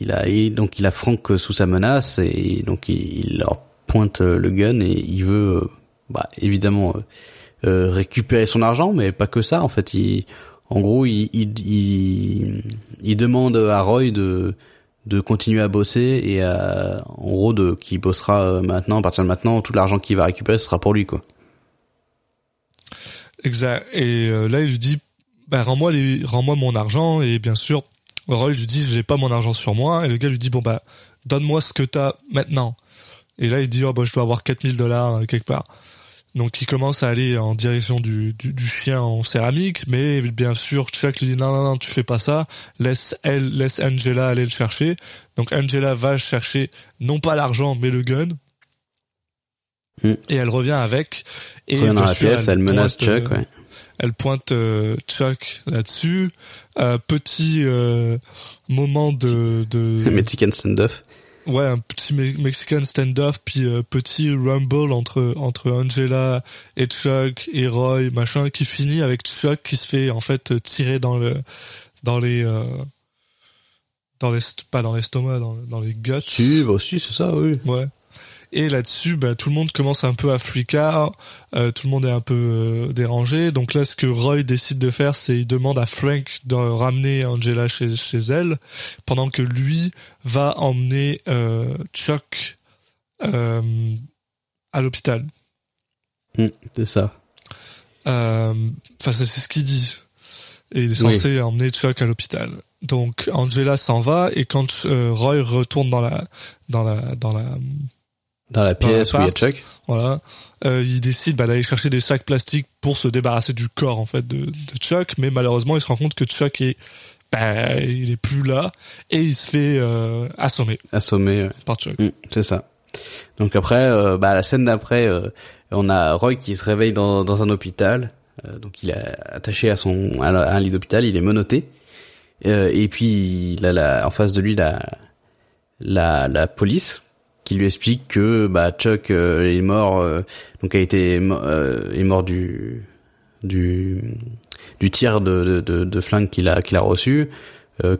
il a, et donc il a Franck sous sa menace, et donc il, il leur pointe euh, le gun et il veut, euh, bah, évidemment euh, récupérer son argent, mais pas que ça. En fait, il, en gros, il, il, demande à Roy de de continuer à bosser et à, en gros de qui bossera maintenant à partir de maintenant tout l'argent qu'il va récupérer sera pour lui quoi. Exact. Et là, il lui dit, bah, rends-moi les, rends-moi mon argent. Et bien sûr, Roy lui dit, j'ai pas mon argent sur moi. Et le gars lui dit, bon, bah, donne-moi ce que t'as maintenant. Et là, il dit, oh, bah, je dois avoir 4000 dollars euh, quelque part. Donc, il commence à aller en direction du, du, du chien en céramique. Mais bien sûr, Chuck lui dit, non, non, non, tu fais pas ça. Laisse elle, laisse Angela aller le chercher. Donc, Angela va chercher, non pas l'argent, mais le gun. Mm. Et elle revient avec. Et bien la pièce, elle menace pointe, euh, Chuck. Ouais. elle pointe euh, Chuck là-dessus. Euh, petit euh, moment de, de Mexican standoff. Ouais un petit me- Mexican stand-off puis euh, petit rumble entre entre Angela et Chuck et Roy machin qui finit avec Chuck qui se fait en fait tirer dans le dans les euh, dans les pas dans l'estomac dans, dans les guts Si, bah aussi, c'est ça, oui. Ouais. Et là-dessus, bah, tout le monde commence un peu à flicard, euh, tout le monde est un peu euh, dérangé. Donc là, ce que Roy décide de faire, c'est il demande à Frank de ramener Angela chez, chez elle, pendant que lui va emmener euh, Chuck à l'hôpital. Mm, c'est ça. Enfin, c'est ce qu'il dit. Et il est Oui. censé emmener Chuck à l'hôpital. Donc Angela s'en va et quand Roy retourne dans la dans la dans la Dans la pièce où il y a. Chuck. Voilà. Euh, il décide bah, d'aller chercher des sacs plastiques pour se débarrasser du corps en fait de, de Chuck, mais malheureusement il se rend compte que Chuck est bah, il est plus là et il se fait euh, assommer Assommé. ouais. par Chuck. Mm, c'est ça. Donc après, euh, bah, la scène d'après, euh, on a Roy qui se réveille dans, dans un hôpital. Euh, donc il est attaché à son à un lit d'hôpital, il est menotté. Euh, et puis il a la, en face de lui la la, la police qui lui explique que bah Chuck euh, est mort, euh, donc a été euh, est mort du du du tir de de, de, de flingue qu'il a qu'il a reçu,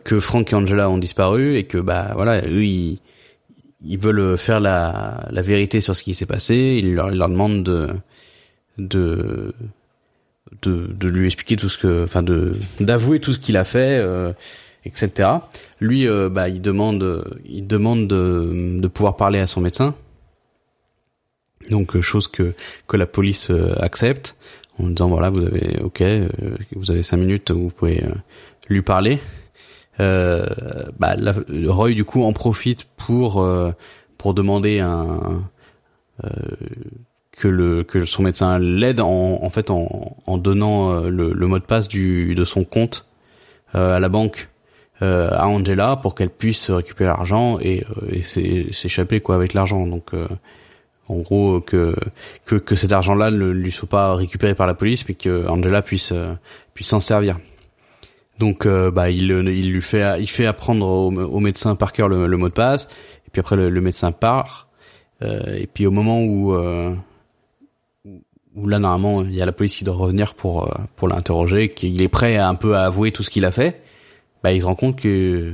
que Frank et Angela ont disparu et que bah voilà eux ils ils veulent faire la, la vérité sur ce qui s'est passé. Ils leur, ils leur demandent de, de, de, de lui expliquer tout ce que, enfin de, d'avouer tout ce qu'il a fait, euh, etc. Lui, euh, bah, il demande, il demande de, pouvoir parler à son médecin. Donc, euh, chose que, que la police euh, accepte en disant voilà, vous avez, ok, vous avez cinq minutes, vous pouvez lui parler. Euh, bah, la- Roy du coup en profite pour pour demander un que le que son médecin l'aide en en fait en, donnant le, mot de passe du de son compte à la banque euh, à Angela pour qu'elle puisse récupérer l'argent et, euh, et s'é- s'échapper quoi avec l'argent. Donc euh, en gros que que que cet argent-là ne lui soit pas récupéré par la police mais que Angela puisse euh, puisse s'en servir. Donc euh, bah il il lui fait il fait apprendre au, médecin par cœur le, le mot de passe et puis après le, le médecin part. Euh, et puis au moment où où là normalement il y a la police qui doit revenir pour pour l'interroger qu'il est prêt un peu à avouer tout ce qu'il a fait bah il se rend compte que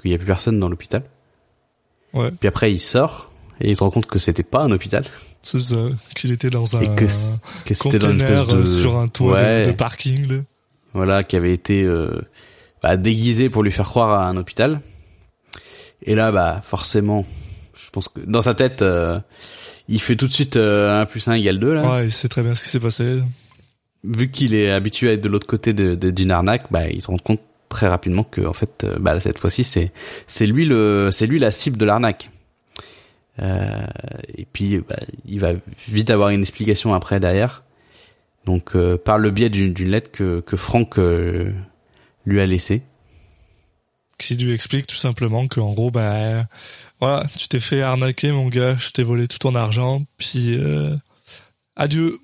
qu'il y a plus personne dans l'hôpital Ouais, puis après il sort et il se rend compte que c'était pas un hôpital c'est ça, qu'il était dans un que, que dans de sur un toit de- Ouais. de, parking. Là. voilà, qui avait été euh, bah, déguisé pour lui faire croire à un hôpital. Et là, bah forcément, je pense que dans sa tête, euh, il fait tout de suite euh, 1 plus 1 égale 2 là. Ouais, il sait très bien ce qui s'est passé. là. Vu qu'il est habitué à être de l'autre côté de- de- d'une arnaque, bah il se rend compte très rapidement que en fait, euh, bah cette fois-ci, c'est c'est lui le c'est lui la cible de l'arnaque. Euh, et puis, bah, il va vite avoir une explication après derrière. Donc, euh, par le biais d'une lettre que que Franck euh, lui a laissée. Qui lui explique tout simplement qu'en gros, bah, voilà, tu t'es fait arnaquer, mon gars, je t'ai volé tout ton argent, puis euh, adieu.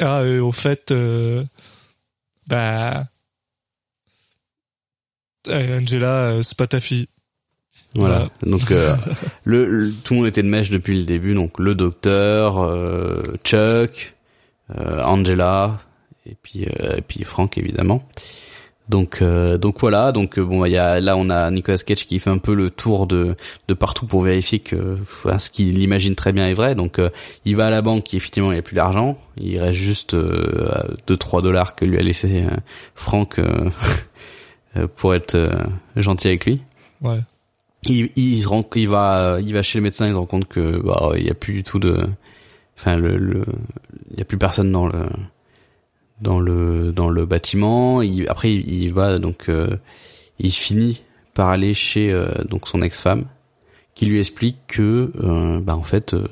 Ah, et au fait, euh, bah, Angela, euh, c'est pas ta fille. Voilà. Donc euh, le, le- tout le monde était de mèche depuis le début. Donc le docteur, euh, Chuck, euh, Angela et puis euh, et puis Frank évidemment. Donc euh, donc voilà. Donc euh, bon il y a là on a Nicolas Cage qui fait un peu le tour de de partout pour vérifier que enfin, ce qu'il imagine très bien est vrai. Donc euh, il va à la banque, effectivement il n'y a plus d'argent. Il reste juste euh, 2-3 dollars que lui a laissé euh, Frank euh, euh, pour être euh, gentil avec lui Ouais. il, il se rend, il va, il va chez le médecin, il se rend compte que bah il y a plus du tout de, enfin le, le il y a plus personne dans le dans le dans le bâtiment. Il, après il, il va donc euh, il finit par aller chez euh, donc son ex-femme qui lui explique que euh, bah en fait euh,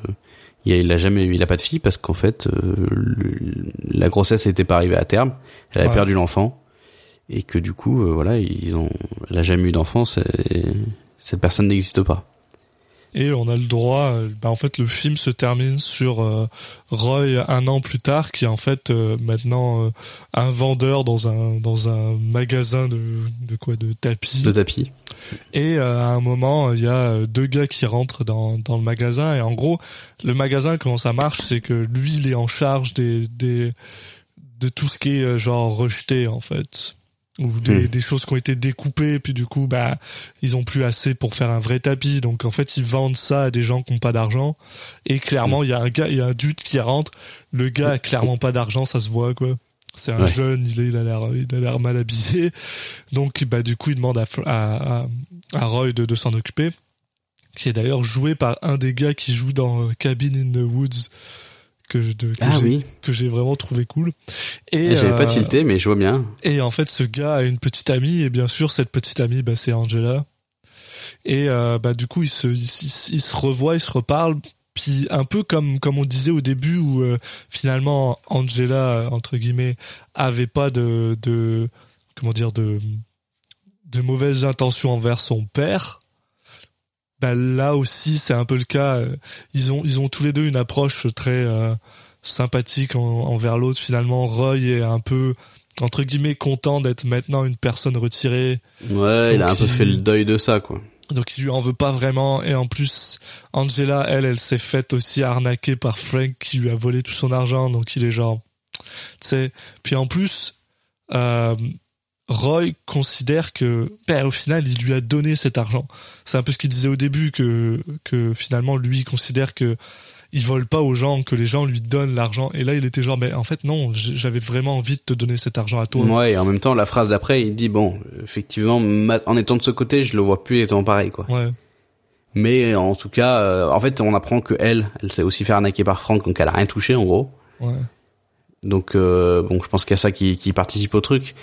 il a, il a jamais eu, il a pas de fille parce qu'en fait euh, le- la grossesse n'était pas arrivée à terme, elle avait Ouais. perdu l'enfant et que du coup euh, voilà ils ont, elle a jamais eu d'enfant, c'est cette personne n'existe pas. Et on a le droit, euh, bah en fait le film se termine sur euh, Roy un an plus tard, qui est en fait euh, maintenant euh, un vendeur dans un dans un magasin de de quoi de tapis. De tapis. Et à un moment, il y a deux gars qui rentrent dans, dans le magasin. Et en gros, le magasin, comment ça marche, c'est que lui, il est en charge des, des, de tout ce qui est genre rejeté, en fait. Ou des, Hmm. des choses qui ont été découpées, puis du coup, bah, ils ont plus assez pour faire un vrai tapis. Donc, en fait, ils vendent ça à des gens qui ont pas d'argent. Et clairement, il y a un gars, il y a un dude qui rentre. Le gars a clairement pas d'argent, ça se voit, quoi. C'est un Ouais. jeune, il, est, il a l'air, il a l'air mal habillé. Donc, bah, du coup, il demande à, à, à Roy de, de s'en occuper. Qui est d'ailleurs joué par un des gars qui joue dans euh, Cabin in the Woods. Que, je- de, que Ah j'ai, oui. que j'ai vraiment trouvé cool. Et, Et J'avais pas euh, tilté, mais je vois bien. et en fait, ce gars a une petite amie, et bien sûr, cette petite amie, bah, c'est Angela. Et euh, bah, du coup, ils se, ils, ils- ils se revoient, ils se reparlent. Puis un peu comme comme on disait au début, où euh, finalement Angela entre guillemets avait pas de de comment dire de de mauvaises intentions envers son père. Bah là aussi, c'est un peu le cas. euh, Ils ont, ils ont tous les deux une approche très euh, sympathique en- envers l'autre. Finalement, Roy est un peu entre guillemets content d'être maintenant une personne retirée Ouais, il a un peu il- fait le deuil de ça, quoi. donc il lui en veut pas vraiment et en plus Angela elle elle s'est faite aussi arnaquer par Frank qui lui a volé tout son argent donc il est genre tu sais puis en plus euh, Roy considère que ben, au final il lui a donné cet argent c'est un peu ce qu'il disait au début que que finalement lui il considère que il vole pas aux gens que les gens lui donnent l'argent et là il était genre mais en fait non j'avais vraiment envie de te donner cet argent à toi Ouais, et en même temps, la phrase d'après, il dit bon, effectivement, en étant de ce côté, je le vois plus étant pareil, quoi. ouais Mais en tout cas, euh, en fait, on apprend que elle, elle s'est aussi fait arnaquer par Franck, donc elle a rien touché, en gros. ouais Donc euh, bon, je pense qu'il y a ça qui, qui participe au truc.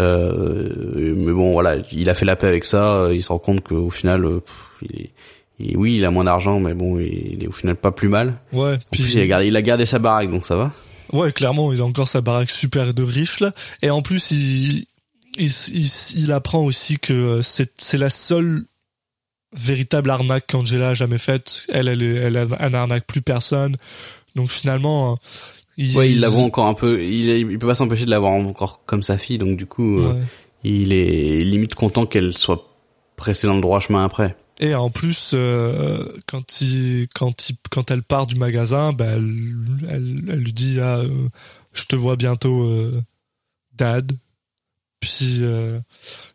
Euh, mais bon, voilà, il a fait la paix avec ça. Il se rend compte qu'au final, euh, pff, il est, il- oui, il a moins d'argent, mais bon, il est au final pas plus mal. ouais En puis plus, il a, gardé, il a gardé sa baraque, donc ça va. Ouais, clairement, il a encore sa baraque super de riche là. Et en plus, il, il, il, il apprend aussi que c'est, la seule véritable arnaque qu'Angela a jamais faite. Elle, elle, elle, elle n'arnaque plus personne. Donc finalement, il, Ouais, il la voit encore un peu. Il, peut pas s'empêcher de l'avoir encore comme sa fille, donc du coup, euh, Ouais. il est limite content qu'elle soit pressée dans le droit chemin après. Et en plus, euh, quand il, quand il, quand elle part du magasin, bah, elle, elle, elle lui dit, ah, euh, je te vois bientôt, euh, dad. Puis,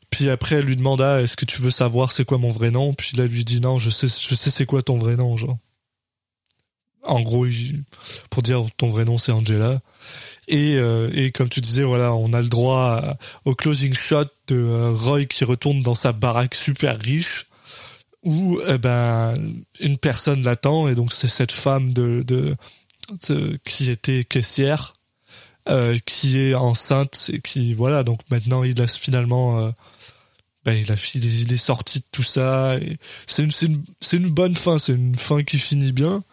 puis après, elle lui demande, ah, est-ce que tu veux savoir c'est quoi mon vrai nom? Puis là, elle lui dit, non, je sais, je sais c'est quoi ton vrai nom, genre. En gros, pour dire ton vrai nom, c'est Angela. Et, euh, et comme tu disais, voilà, on a le droit au closing shot de euh, Roy qui retourne dans sa baraque super riche où eh ben une personne l'attend et donc c'est cette femme de, de, qui était caissière euh, qui est enceinte et qui voilà donc maintenant il a finalement ben, il a est, il est sorti de tout ça c'est une bonne fin c'est une fin qui finit bien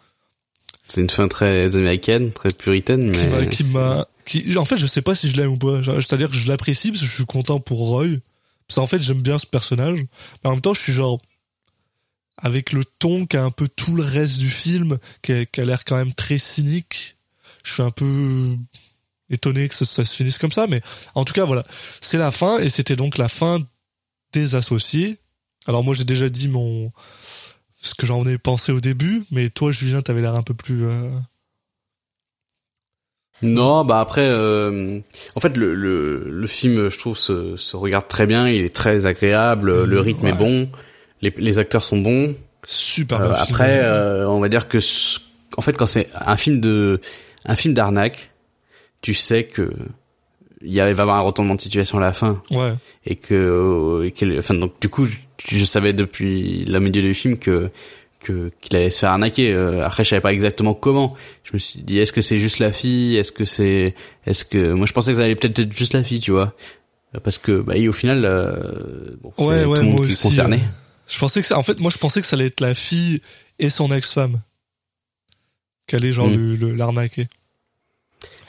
C'est une fin très américaine, très puritaine, mais qui m'a qui en fait je sais pas si je l'aime ou pas. Genre, c'est à dire que je l'apprécie parce que je suis content pour Roy. Parce qu'en fait j'aime bien ce personnage. Mais en même temps je suis genre avec le ton qu'a un peu tout le reste du film qui a, qui a l'air quand même très cynique je suis un peu étonné que ça, ça se finisse comme ça. Mais en tout cas voilà. C'est la fin et c'était donc la fin des associés. Alors moi j'ai déjà dit mon ce que j'en ai pensé au début mais toi Julien t'avais l'air un peu plus euh, Non, bah après, euh, en fait, le, le, le film, je trouve, se, se regarde très bien. Il est très agréable. Le rythme est bon. Les, les acteurs sont bons. super Euh, après, euh, on va dire que, en fait, quand c'est un film de, un film d'arnaque, tu sais que il va y avoir un retournement de situation à la fin ouais et que, et qu'elle- enfin, donc du coup, je, je savais depuis la milieu du film que que qu'il allait se faire arnaquer. Euh, après, je savais pas exactement comment. Je me suis dit, est-ce que c'est juste la fille? Est-ce que c'est, est-ce que moi je pensais que ça allait peut-être être juste la fille, tu vois Euh, Parce que bah, et au final, euh, bon, c'est Ouais, tout ouais, le monde qui est concerné. euh, je pensais que ça, en fait, moi, je pensais que ça allait être la fille et son ex-femme. Qu'elle est genre Mm. le- le- l'arnaquer.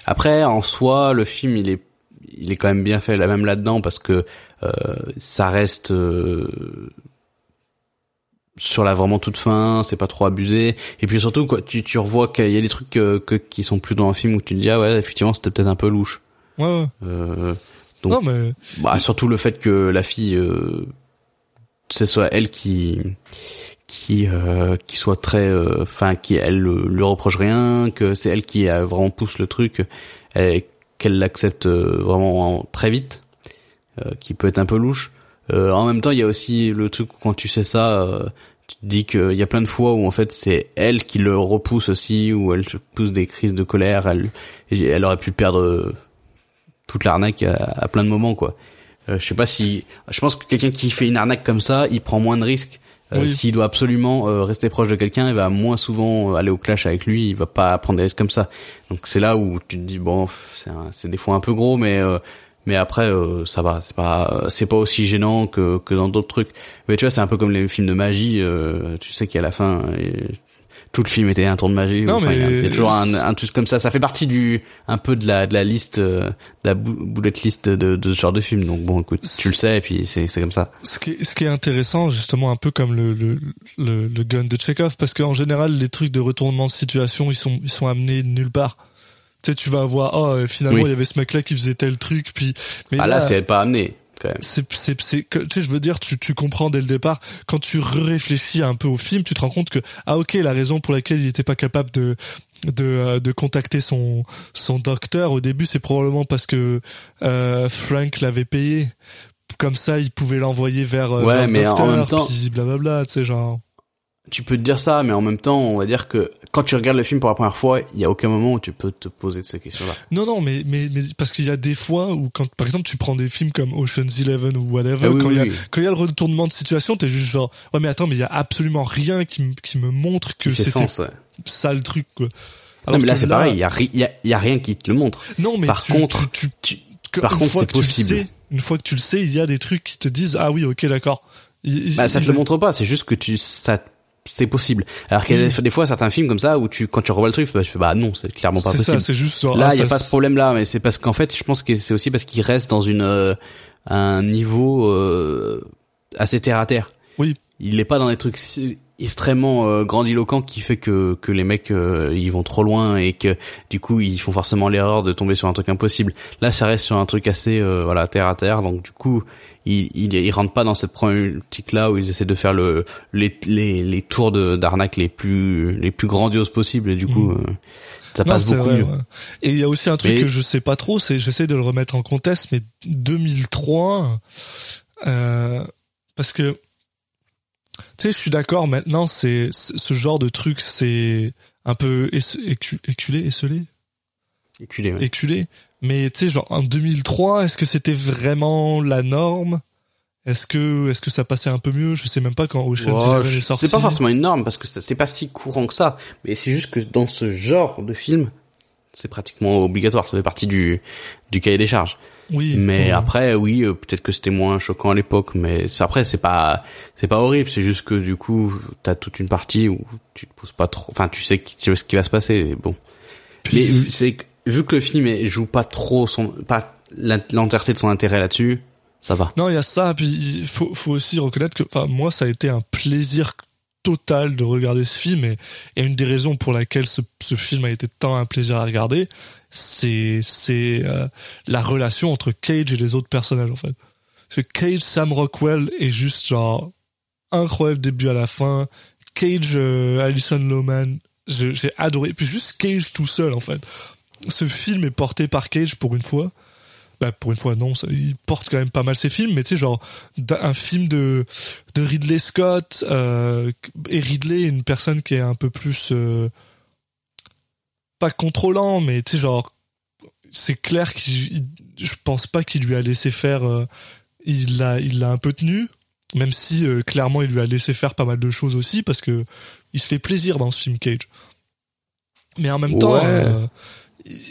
Après, en soi, le film, il est, il est quand même bien fait, là même là-dedans, parce que euh, ça reste euh, sur la vraiment toute fin, c'est pas trop abusé. Et puis surtout, quoi, tu, tu revois qu'il y a des trucs que, que- qui sont plus dans un film où tu te dis ah ouais, effectivement, c'était peut-être un peu louche. Ouais, ouais. Euh, Donc- non, mais bah, surtout le fait que la fille, euh, ce soit elle qui qui euh, qui soit très euh, enfin qui elle euh, lui reproche rien que c'est elle qui euh, vraiment pousse le truc et qu'elle l'accepte euh, vraiment en- très vite euh, qui peut être un peu louche. Euh, en même temps il y a aussi le truc quand tu sais ça tu te dis qu'il y a plein de fois où en fait c'est elle qui le repousse aussi où elle se pousse des crises de colère elle elle aurait pu perdre toute l'arnaque à, à plein de moments quoi. Euh, je sais pas si je pense que quelqu'un qui fait une arnaque comme ça il prend moins de risques Oui. s'il doit absolument euh, rester proche de quelqu'un il va moins souvent euh, aller au clash avec lui il va pas prendre des risques comme ça. Donc c'est là où tu te dis bon c'est un- c'est des fois un peu gros mais euh, mais après euh, ça va. C'est pas c'est pas aussi gênant que que dans d'autres trucs. Mais tu vois c'est un peu comme les films de magie euh, tu sais qu'à la fin et tout le film était un tour de magie. Non, mais- il y a toujours un, un truc comme ça. Ça fait partie du un peu de la de la liste, euh, de la bullet list de, de ce genre de film. Donc bon, écoute, tu le sais, et puis c'est c'est comme ça. Ce qui, est, ce qui est intéressant, justement, un peu comme le, le, le, le gun de Chekhov, parce qu'en général, les trucs de retournement de situation, ils sont, ils sont amenés de nulle part. Tu sais, tu vas voir, oh, euh, finalement, Oui. il y avait ce mec-là qui faisait tel truc, puis. Mais Ah là, c'est pas amené. C'est c'est c'est que tu sais je veux dire tu tu comprends dès le départ. Quand tu réfléchis un peu au film tu te rends compte que ah ok la raison pour laquelle il était pas capable de de euh, de contacter son son docteur au début c'est probablement parce que euh, Frank l'avait payé. Comme ça il pouvait l'envoyer vers, euh, Ouais, vers le mais en docteur même temps- blablabla tu sais genre Tu peux te dire ça, mais en même temps, on va dire que quand tu regardes le film pour la première fois, il y a aucun moment où tu peux te poser de ces questions-là. non non mais mais mais parce qu'il y a des fois où quand par exemple tu prends des films comme Ocean's Eleven ou whatever Ah oui, quand il oui, y a oui. quand il y a le retournement de situation t'es juste genre ouais mais attends mais il y a absolument rien qui me qui me montre que sens. ouais. ça le truc quoi. Non, mais là, c'est pareil. Il y a, ri- il y a, il y a rien qui te le montre. Non, mais Par tu- contre, tu, par contre, c'est possible. sais, une fois que tu le sais, il y a des trucs qui te disent ah oui, ok, d'accord. Il- Bah, ça il- te le montre pas, c'est juste que tu, ça, c'est possible. Alors qu'il y a des- des fois certains films comme ça où tu, quand tu revois le truc, bah, tu fais, bah non, c'est clairement pas C'est possible. ça, c'est juste genre, là, ah, il y a pas ce problème là, mais c'est parce qu'en fait, je pense que c'est aussi parce qu'il reste dans une, euh, un niveau, euh, assez terre à terre. Oui. Il est pas dans des trucs si- extrêmement euh, grandiloquents qui fait que que les mecs euh, ils vont trop loin et que du coup ils font forcément l'erreur de tomber sur un truc impossible. Là, ça reste sur un truc assez euh, voilà terre à terre, donc du coup ils ils, ils rentrent pas dans cette problématique là où ils essaient de faire le les les, les tours de d'arnaque les plus les plus grandioses possibles et du coup euh, ça. Non, passe beaucoup vrai, mieux. ouais. Et il y a aussi un truc Mais- que je sais pas trop, c'est j'essaie de le remettre en contexte, mais 2003, euh, parce que tu sais, je suis d'accord. Maintenant, c'est ce genre de truc, c'est un peu écu- éculé, esselé, Éculé, ouais. éculé. Mais tu sais, genre en 2003, est-ce que c'était vraiment la norme? Est-ce que est-ce que ça passait un peu mieux? Je sais même pas quand Ocean's Oh, Eleven est sorti. c'est pas forcément une norme parce que c'est pas si courant que ça, mais c'est juste que dans ce genre de film, c'est pratiquement obligatoire, ça fait partie du du cahier des charges. Oui. Mais ouais. après, oui, euh, peut-être que c'était moins choquant à l'époque, mais après c'est pas c'est pas horrible, c'est juste que du coup t'as toute une partie où tu te poses pas trop, enfin tu sais qui- tu sais ce qui va se passer, et bon. Puis- Mais c'est que- vu que le film est- joue pas trop son pas l'entièreté de son intérêt là-dessus, ça va. Non, il y a ça, puis il faut, faut aussi reconnaître que, enfin, moi, ça a été un plaisir total de regarder ce film, et, une des raisons pour laquelle ce, film a été tant un plaisir à regarder, c'est, euh, la relation entre Cage et les autres personnages, en fait. Parce Cage, Sam Rockwell est juste, genre, incroyable début à la fin. Cage, euh, Alison Lohman, j'ai adoré. Puis juste Cage tout seul, en fait. Ce film est porté par Cage pour une fois bah, pour une fois non il porte quand même pas mal ses films mais tu sais genre un film de de Ridley Scott euh, et Ridley est une personne qui est un peu plus euh, pas contrôlant mais tu sais genre c'est clair il- je pense pas qu'il lui a laissé faire euh, il l'a il l'a un peu tenu même si euh, clairement il lui a laissé faire pas mal de choses aussi parce que il se fait plaisir dans ce film Cage. Mais en même temps euh,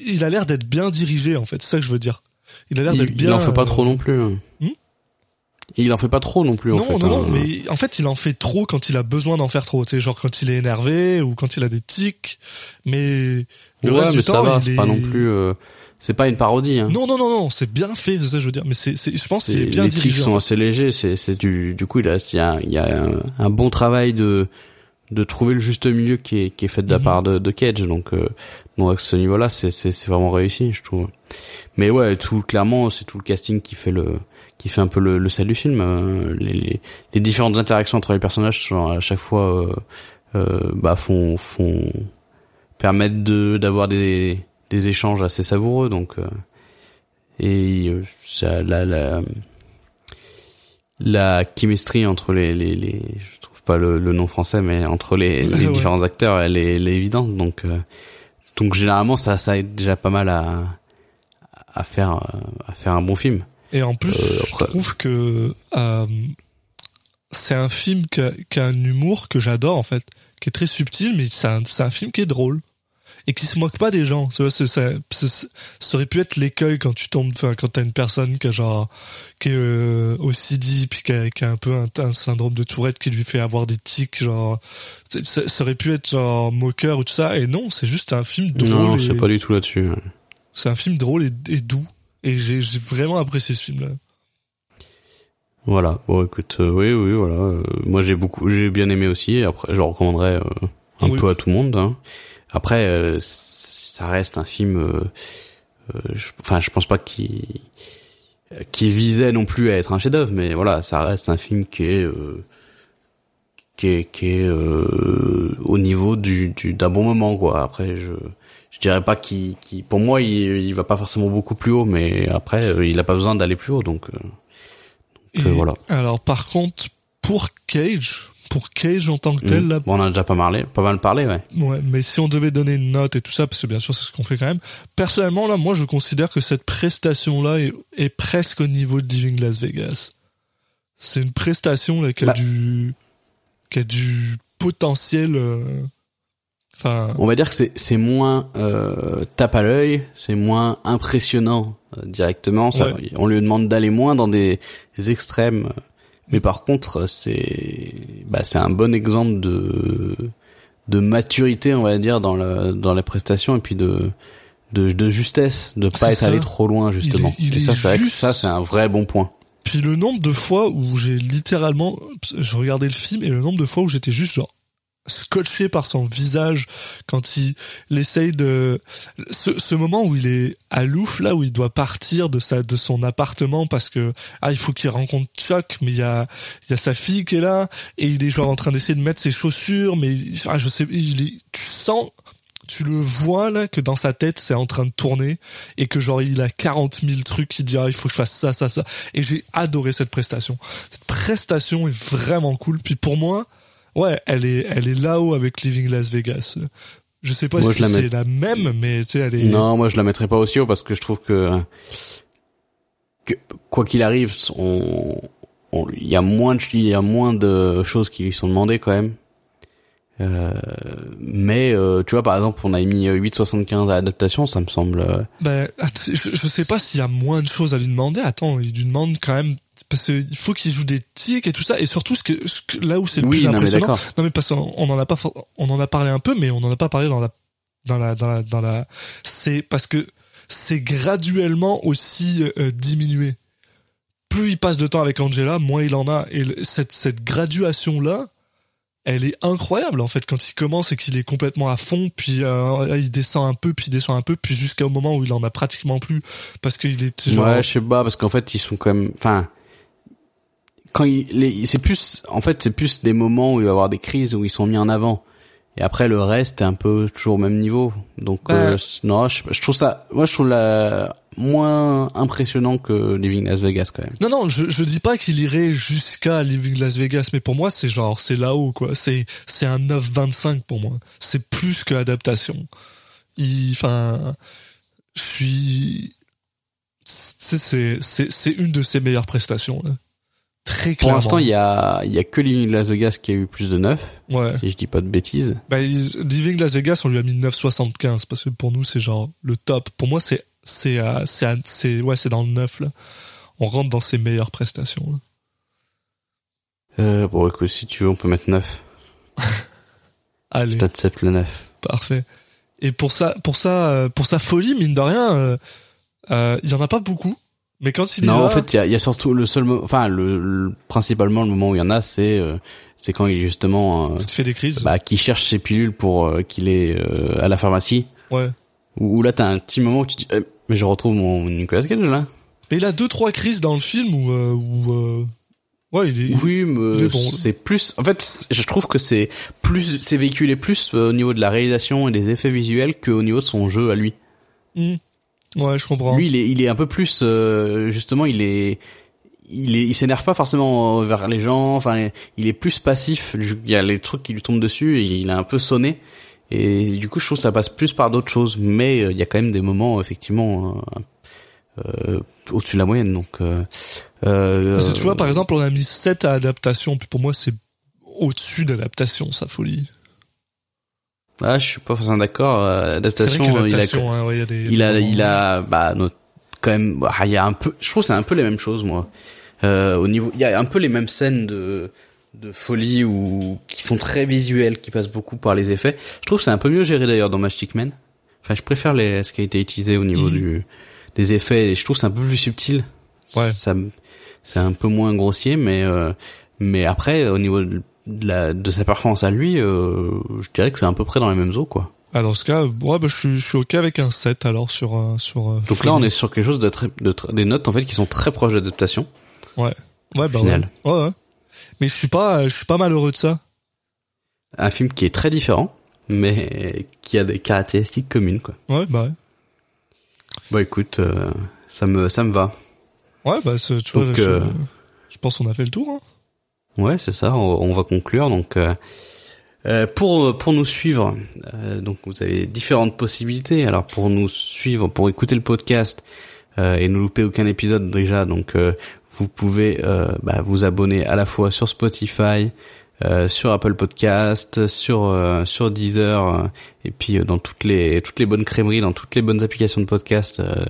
il a l'air d'être bien dirigé en fait c'est ça que je veux dire il a l'air d'être bien il en fait pas euh, trop non plus. hein. Hmm il en fait pas trop non plus en non, fait. non, non, hein. mais en fait, il en fait trop quand il a besoin d'en faire trop. Tu sais, genre quand il est énervé ou quand il a des tics. Mais le ouais, reste mais du ça temps, va, c'est est... pas non plus. euh, c'est pas une parodie. Hein. Non, non, non, non, c'est bien fait, ça je veux dire. Mais c'est, c'est, je pense C'est- est bien les tics dirigé. sont en fait. assez légers. C'est, c'est du, du coup, il y a, il y a, il y a un, un bon travail de, de trouver le juste milieu qui est, qui est fait de la Mhm. part de, de Cage. Donc, euh, donc à ce niveau-là, c'est, c'est, c'est vraiment réussi, je trouve. Mais ouais, tout clairement, c'est tout le casting qui fait le, qui fait un peu le, le sel du film. Euh, Les, les, les différentes interactions entre les personnages sont à chaque fois, euh, euh, bah, font, font permettent de d'avoir des, des échanges assez savoureux. Donc, euh, et ça, la, la, la chemistry entre les, les, les je trouve pas le, le nom français, mais entre les, les Ouais. différents acteurs, elle est, elle est évidente. Donc, euh, donc généralement, ça, ça aide déjà pas mal à, à faire, euh, à faire un bon film. Et en plus, Euh, je trouve que euh, c'est un film qui a, qui a un humour que j'adore en fait, qui est très subtil, mais c'est un, c'est un film qui est drôle. Et qui se moque pas des gens. Tu vois, ça, ça aurait pu être l'écueil quand tu tombes, enfin, quand t'as une personne qui a genre, qui est euh, OCD, puis qui a, qui a un peu un, un syndrome de Tourette qui lui fait avoir des tics, genre, ça, ça aurait pu être genre moqueur ou tout ça, et non, c'est juste un film drôle. Non, c'est pas du tout là-dessus. ouais. c'est un film drôle et, et doux. Et j'ai, vraiment apprécié ce film-là. Voilà. Bon, écoute, euh, oui, oui, voilà. euh, moi, j'ai beaucoup, j'ai bien aimé aussi. Après, je le recommanderais euh, un Oui. peu à tout le monde. hein. Après, euh, ça reste un film. euh, euh, je- Enfin, je pense pas qu'il qui visait non plus à être un chef-d'œuvre, mais voilà, ça reste un film qui est euh, qui est qui est euh, au niveau du du- d'un bon moment, quoi. Après, je je dirais pas qu'il qu'il- pour moi, il, il va pas forcément beaucoup plus haut, mais après, il a pas besoin d'aller plus haut, donc. euh, Et voilà. Alors, par contre, pour Cage, pour Cage en tant que tel, Mm. là, Bon, on en a déjà pas parlé, pas mal parlé, ouais. Ouais, mais si on devait donner une note et tout ça, parce que bien sûr c'est ce qu'on fait quand même, personnellement là, moi je considère que cette prestation-là est, est presque au niveau de Living Las Vegas. C'est une prestation là qui a Bah. du, qui a du potentiel. euh, Enfin, On va dire que c'est c'est moins euh, tape à l'œil, c'est moins impressionnant euh, directement. Ça, Ouais. On lui demande d'aller moins dans des, des extrêmes, mais par contre c'est bah c'est un bon exemple de de maturité, on va dire dans le dans les prestations et puis de de, de justesse, de pas être ça. allé trop loin justement. Il est- il et ça est c'est vrai que juste. ça c'est un vrai bon point. puis le nombre de fois où j'ai littéralement, je regardais le film et le nombre de fois où j'étais juste genre scotché par son visage quand il, essaye de ce, ce moment où il est à Louf là où il doit partir de sa de son appartement parce que ah il faut qu'il rencontre Chuck mais il y a il y a sa fille qui est là et il est genre en train d'essayer de mettre ses chaussures mais ah, je sais il est, tu sens tu le vois là que dans sa tête c'est en train de tourner et que genre il a 40 000 trucs qui dit ah, il faut que je fasse ça ça ça. Et j'ai adoré cette prestation. Cette prestation est vraiment cool. Puis pour moi ouais elle est elle est là-haut avec Living Las Vegas je sais pas Moi, si c'est la même mais tu sais elle est Non, moi je la mettrais pas aussi haut parce que je trouve que, que quoi qu'il arrive, on, on- il y a moins de, il y a moins de choses qui lui sont demandées quand même. Euh, mais euh, tu vois par exemple on a mis 8,75 à l'adaptation ça me semble euh, Ben, je, je sais pas s'il y a moins de choses à lui demander. Attends, il lui demande quand même parce qu'il faut qu'il joue des tics et tout ça. Et surtout, ce que, ce que- là où c'est le oui plus non mais impressionnant. d'accord Non mais parce qu'on on en a pas, on en a parlé un peu, mais on en a pas parlé dans la, dans la, dans la, dans la. C'est parce que c'est graduellement aussi euh, diminué. Plus il passe de temps avec Angela, moins il en a. Et cette, cette graduation là, elle est incroyable en fait quand il commence et qu'il est complètement à fond, puis euh, il descend un peu, puis il descend un peu, puis jusqu'au moment où il en a pratiquement plus parce qu'il est genre. ouais je sais pas parce qu'en fait ils sont quand même enfin quand il les- c'est plus en fait c'est plus des moments où il va y avoir des crises où ils sont mis en avant et après le reste est un peu toujours au même niveau donc Bah. euh, non je, je trouve ça moi je trouve la moins impressionnant que Living Las Vegas quand même Non, non, je, je dis pas qu'il irait jusqu'à Living Las Vegas, mais pour moi, c'est genre, c'est là-haut, quoi. C'est, c'est un 9,25 pour moi. C'est plus que adaptation. Il, enfin, je suis, c'est, c'est, c'est, une de ses meilleures prestations, là. Très pour clairement. l'instant il y a il y a que Living Las Vegas qui a eu plus de 9 Ouais. si je dis pas de bêtises Bah, Living Las Vegas, on lui a mis 9,75 parce que pour nous, c'est genre le top. Pour moi, c'est, c'est, à- c'est, ouais, c'est dans le 9, là. On rentre dans ses meilleures prestations, là. euh, bon écoute si tu veux on peut mettre 9 Allez. peut-être 7 le 9 Parfait. Et pour ça, pour ça, euh, pour sa folie, mine de rien, euh, euh, il y en a pas beaucoup. Mais quand il Non, là, en fait, il y a, y a surtout le seul, enfin, le, le- principalement le moment où il y en a, c'est, euh, c'est quand il est justement, euh, il te fait des crises. bah, qui cherche ses pilules pour euh, qu'il est euh, à la pharmacie. Ouais. Où, où là, t'as un petit moment où tu dis, mais je retrouve mon Nicolas Cage là. Mais il a deux trois crises dans le film où, euh, où euh, ouais, il est. Oui, mais c'est plus. En fait, je trouve que c'est plus, c'est véhiculé plus euh, au niveau de la réalisation et des effets visuels qu'au niveau de son jeu à lui. Hmm. Ouais, je comprends. Lui, il est, il est un peu plus, euh, justement, il est, il est, il s'énerve pas forcément vers les gens. Enfin, il est plus passif. Il y a les trucs qui lui tombent dessus et il a un peu sonné. Et du coup, je trouve que ça passe plus par d'autres choses. Mais euh, il y a quand même des moments, effectivement, euh, euh, au-dessus de la moyenne. Donc, Parce que tu vois, par exemple, on a mis 7 à adaptation, puis pour moi, c'est au-dessus d'adaptation, sa folie. Ah, je suis pas forcément d'accord. vrai Adaptation, il a, hein, ouais, il y a des. il a, des il moments- a, bah, notre- quand même, bah, il y a un peu, je trouve que c'est un peu les mêmes choses, moi. Au niveau, il y a un peu les mêmes scènes de, de folie ou qui sont très visuelles, qui passent beaucoup par les effets. Je trouve que c'est un peu mieux géré d'ailleurs dans Magic Man. Enfin, je préfère les, ce qui a été utilisé au niveau Mhm. du, des effets. Et je trouve que c'est un peu plus subtil. Ouais. Ça, c'est un peu moins grossier, mais, euh, mais après, au niveau de, la, de sa performance à lui, euh, je dirais que c'est à peu près dans les mêmes eaux, quoi. Ah, dans ce cas, ouais, bah, je suis, je suis ok avec un 7 alors sur, euh, sur. euh, Donc là, on est sur quelque chose de très, de des notes en fait qui sont très proches d'adaptation. Ouais. Ouais, bah final. ouais. Ouais, ouais. Mais je suis pas, je suis pas malheureux de ça. Un film qui est très différent, mais qui a des caractéristiques communes, quoi. Ouais, bah ouais. Bon, écoute, euh, ça me, ça me va. Ouais, bah, tu vois, Donc, je, euh, je pense qu'on a fait le tour. Hein. Ouais, c'est ça. On, on va conclure. Donc, euh, pour pour nous suivre, donc vous avez différentes possibilités. Alors pour nous suivre, pour écouter le podcast et ne louper aucun épisode déjà, donc vous pouvez euh, bah, vous abonner à la fois sur Spotify, euh, sur Apple Podcast, sur euh, sur Deezer euh, et puis euh, dans toutes les toutes les bonnes crèmeries, dans toutes les bonnes applications de podcast. euh,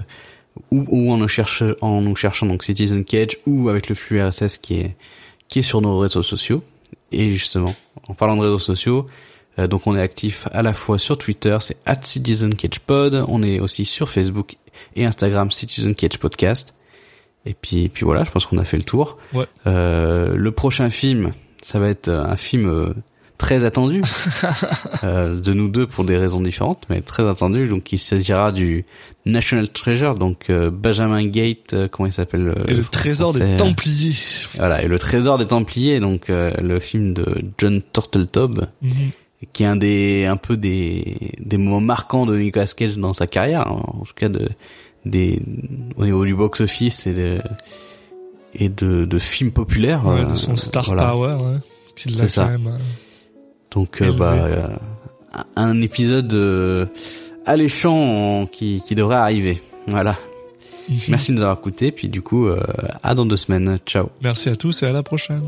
ou, ou en nous cherche en nous cherchant donc Citizen Cage ou avec le flux RSS qui est qui est sur nos réseaux sociaux. Et justement, en parlant de réseaux sociaux, donc on est actif à la fois sur Twitter, c'est @citizencagepod, on est aussi sur Facebook et Instagram Citizen Cage Podcast. Et puis, et puis voilà, je pense qu'on a fait le tour. Ouais. Euh, le prochain film, ça va être un film euh, très attendu euh, de nous deux pour des raisons différentes, mais très attendu. Donc il s'agira du National Treasure, donc euh, Benjamin Gate, euh, comment il s'appelle euh, Et le trésor des euh, Templiers. voilà, et le trésor des Templiers, donc euh, le film de John Turteltaub, Mhm. qui est un des un peu des des moments marquants de Nicolas Cage dans sa carrière, en tout cas de des au niveau du box office et de et de de films populaires. Ouais, euh, de son star voilà. power, ouais. L'a C'est ça. même. euh, Donc euh, bah euh, un épisode euh, alléchant qui qui devrait arriver. Voilà. Mhm. Merci de nous avoir écoutés, puis du coup euh, à dans deux semaines. Ciao. Merci à tous et à la prochaine.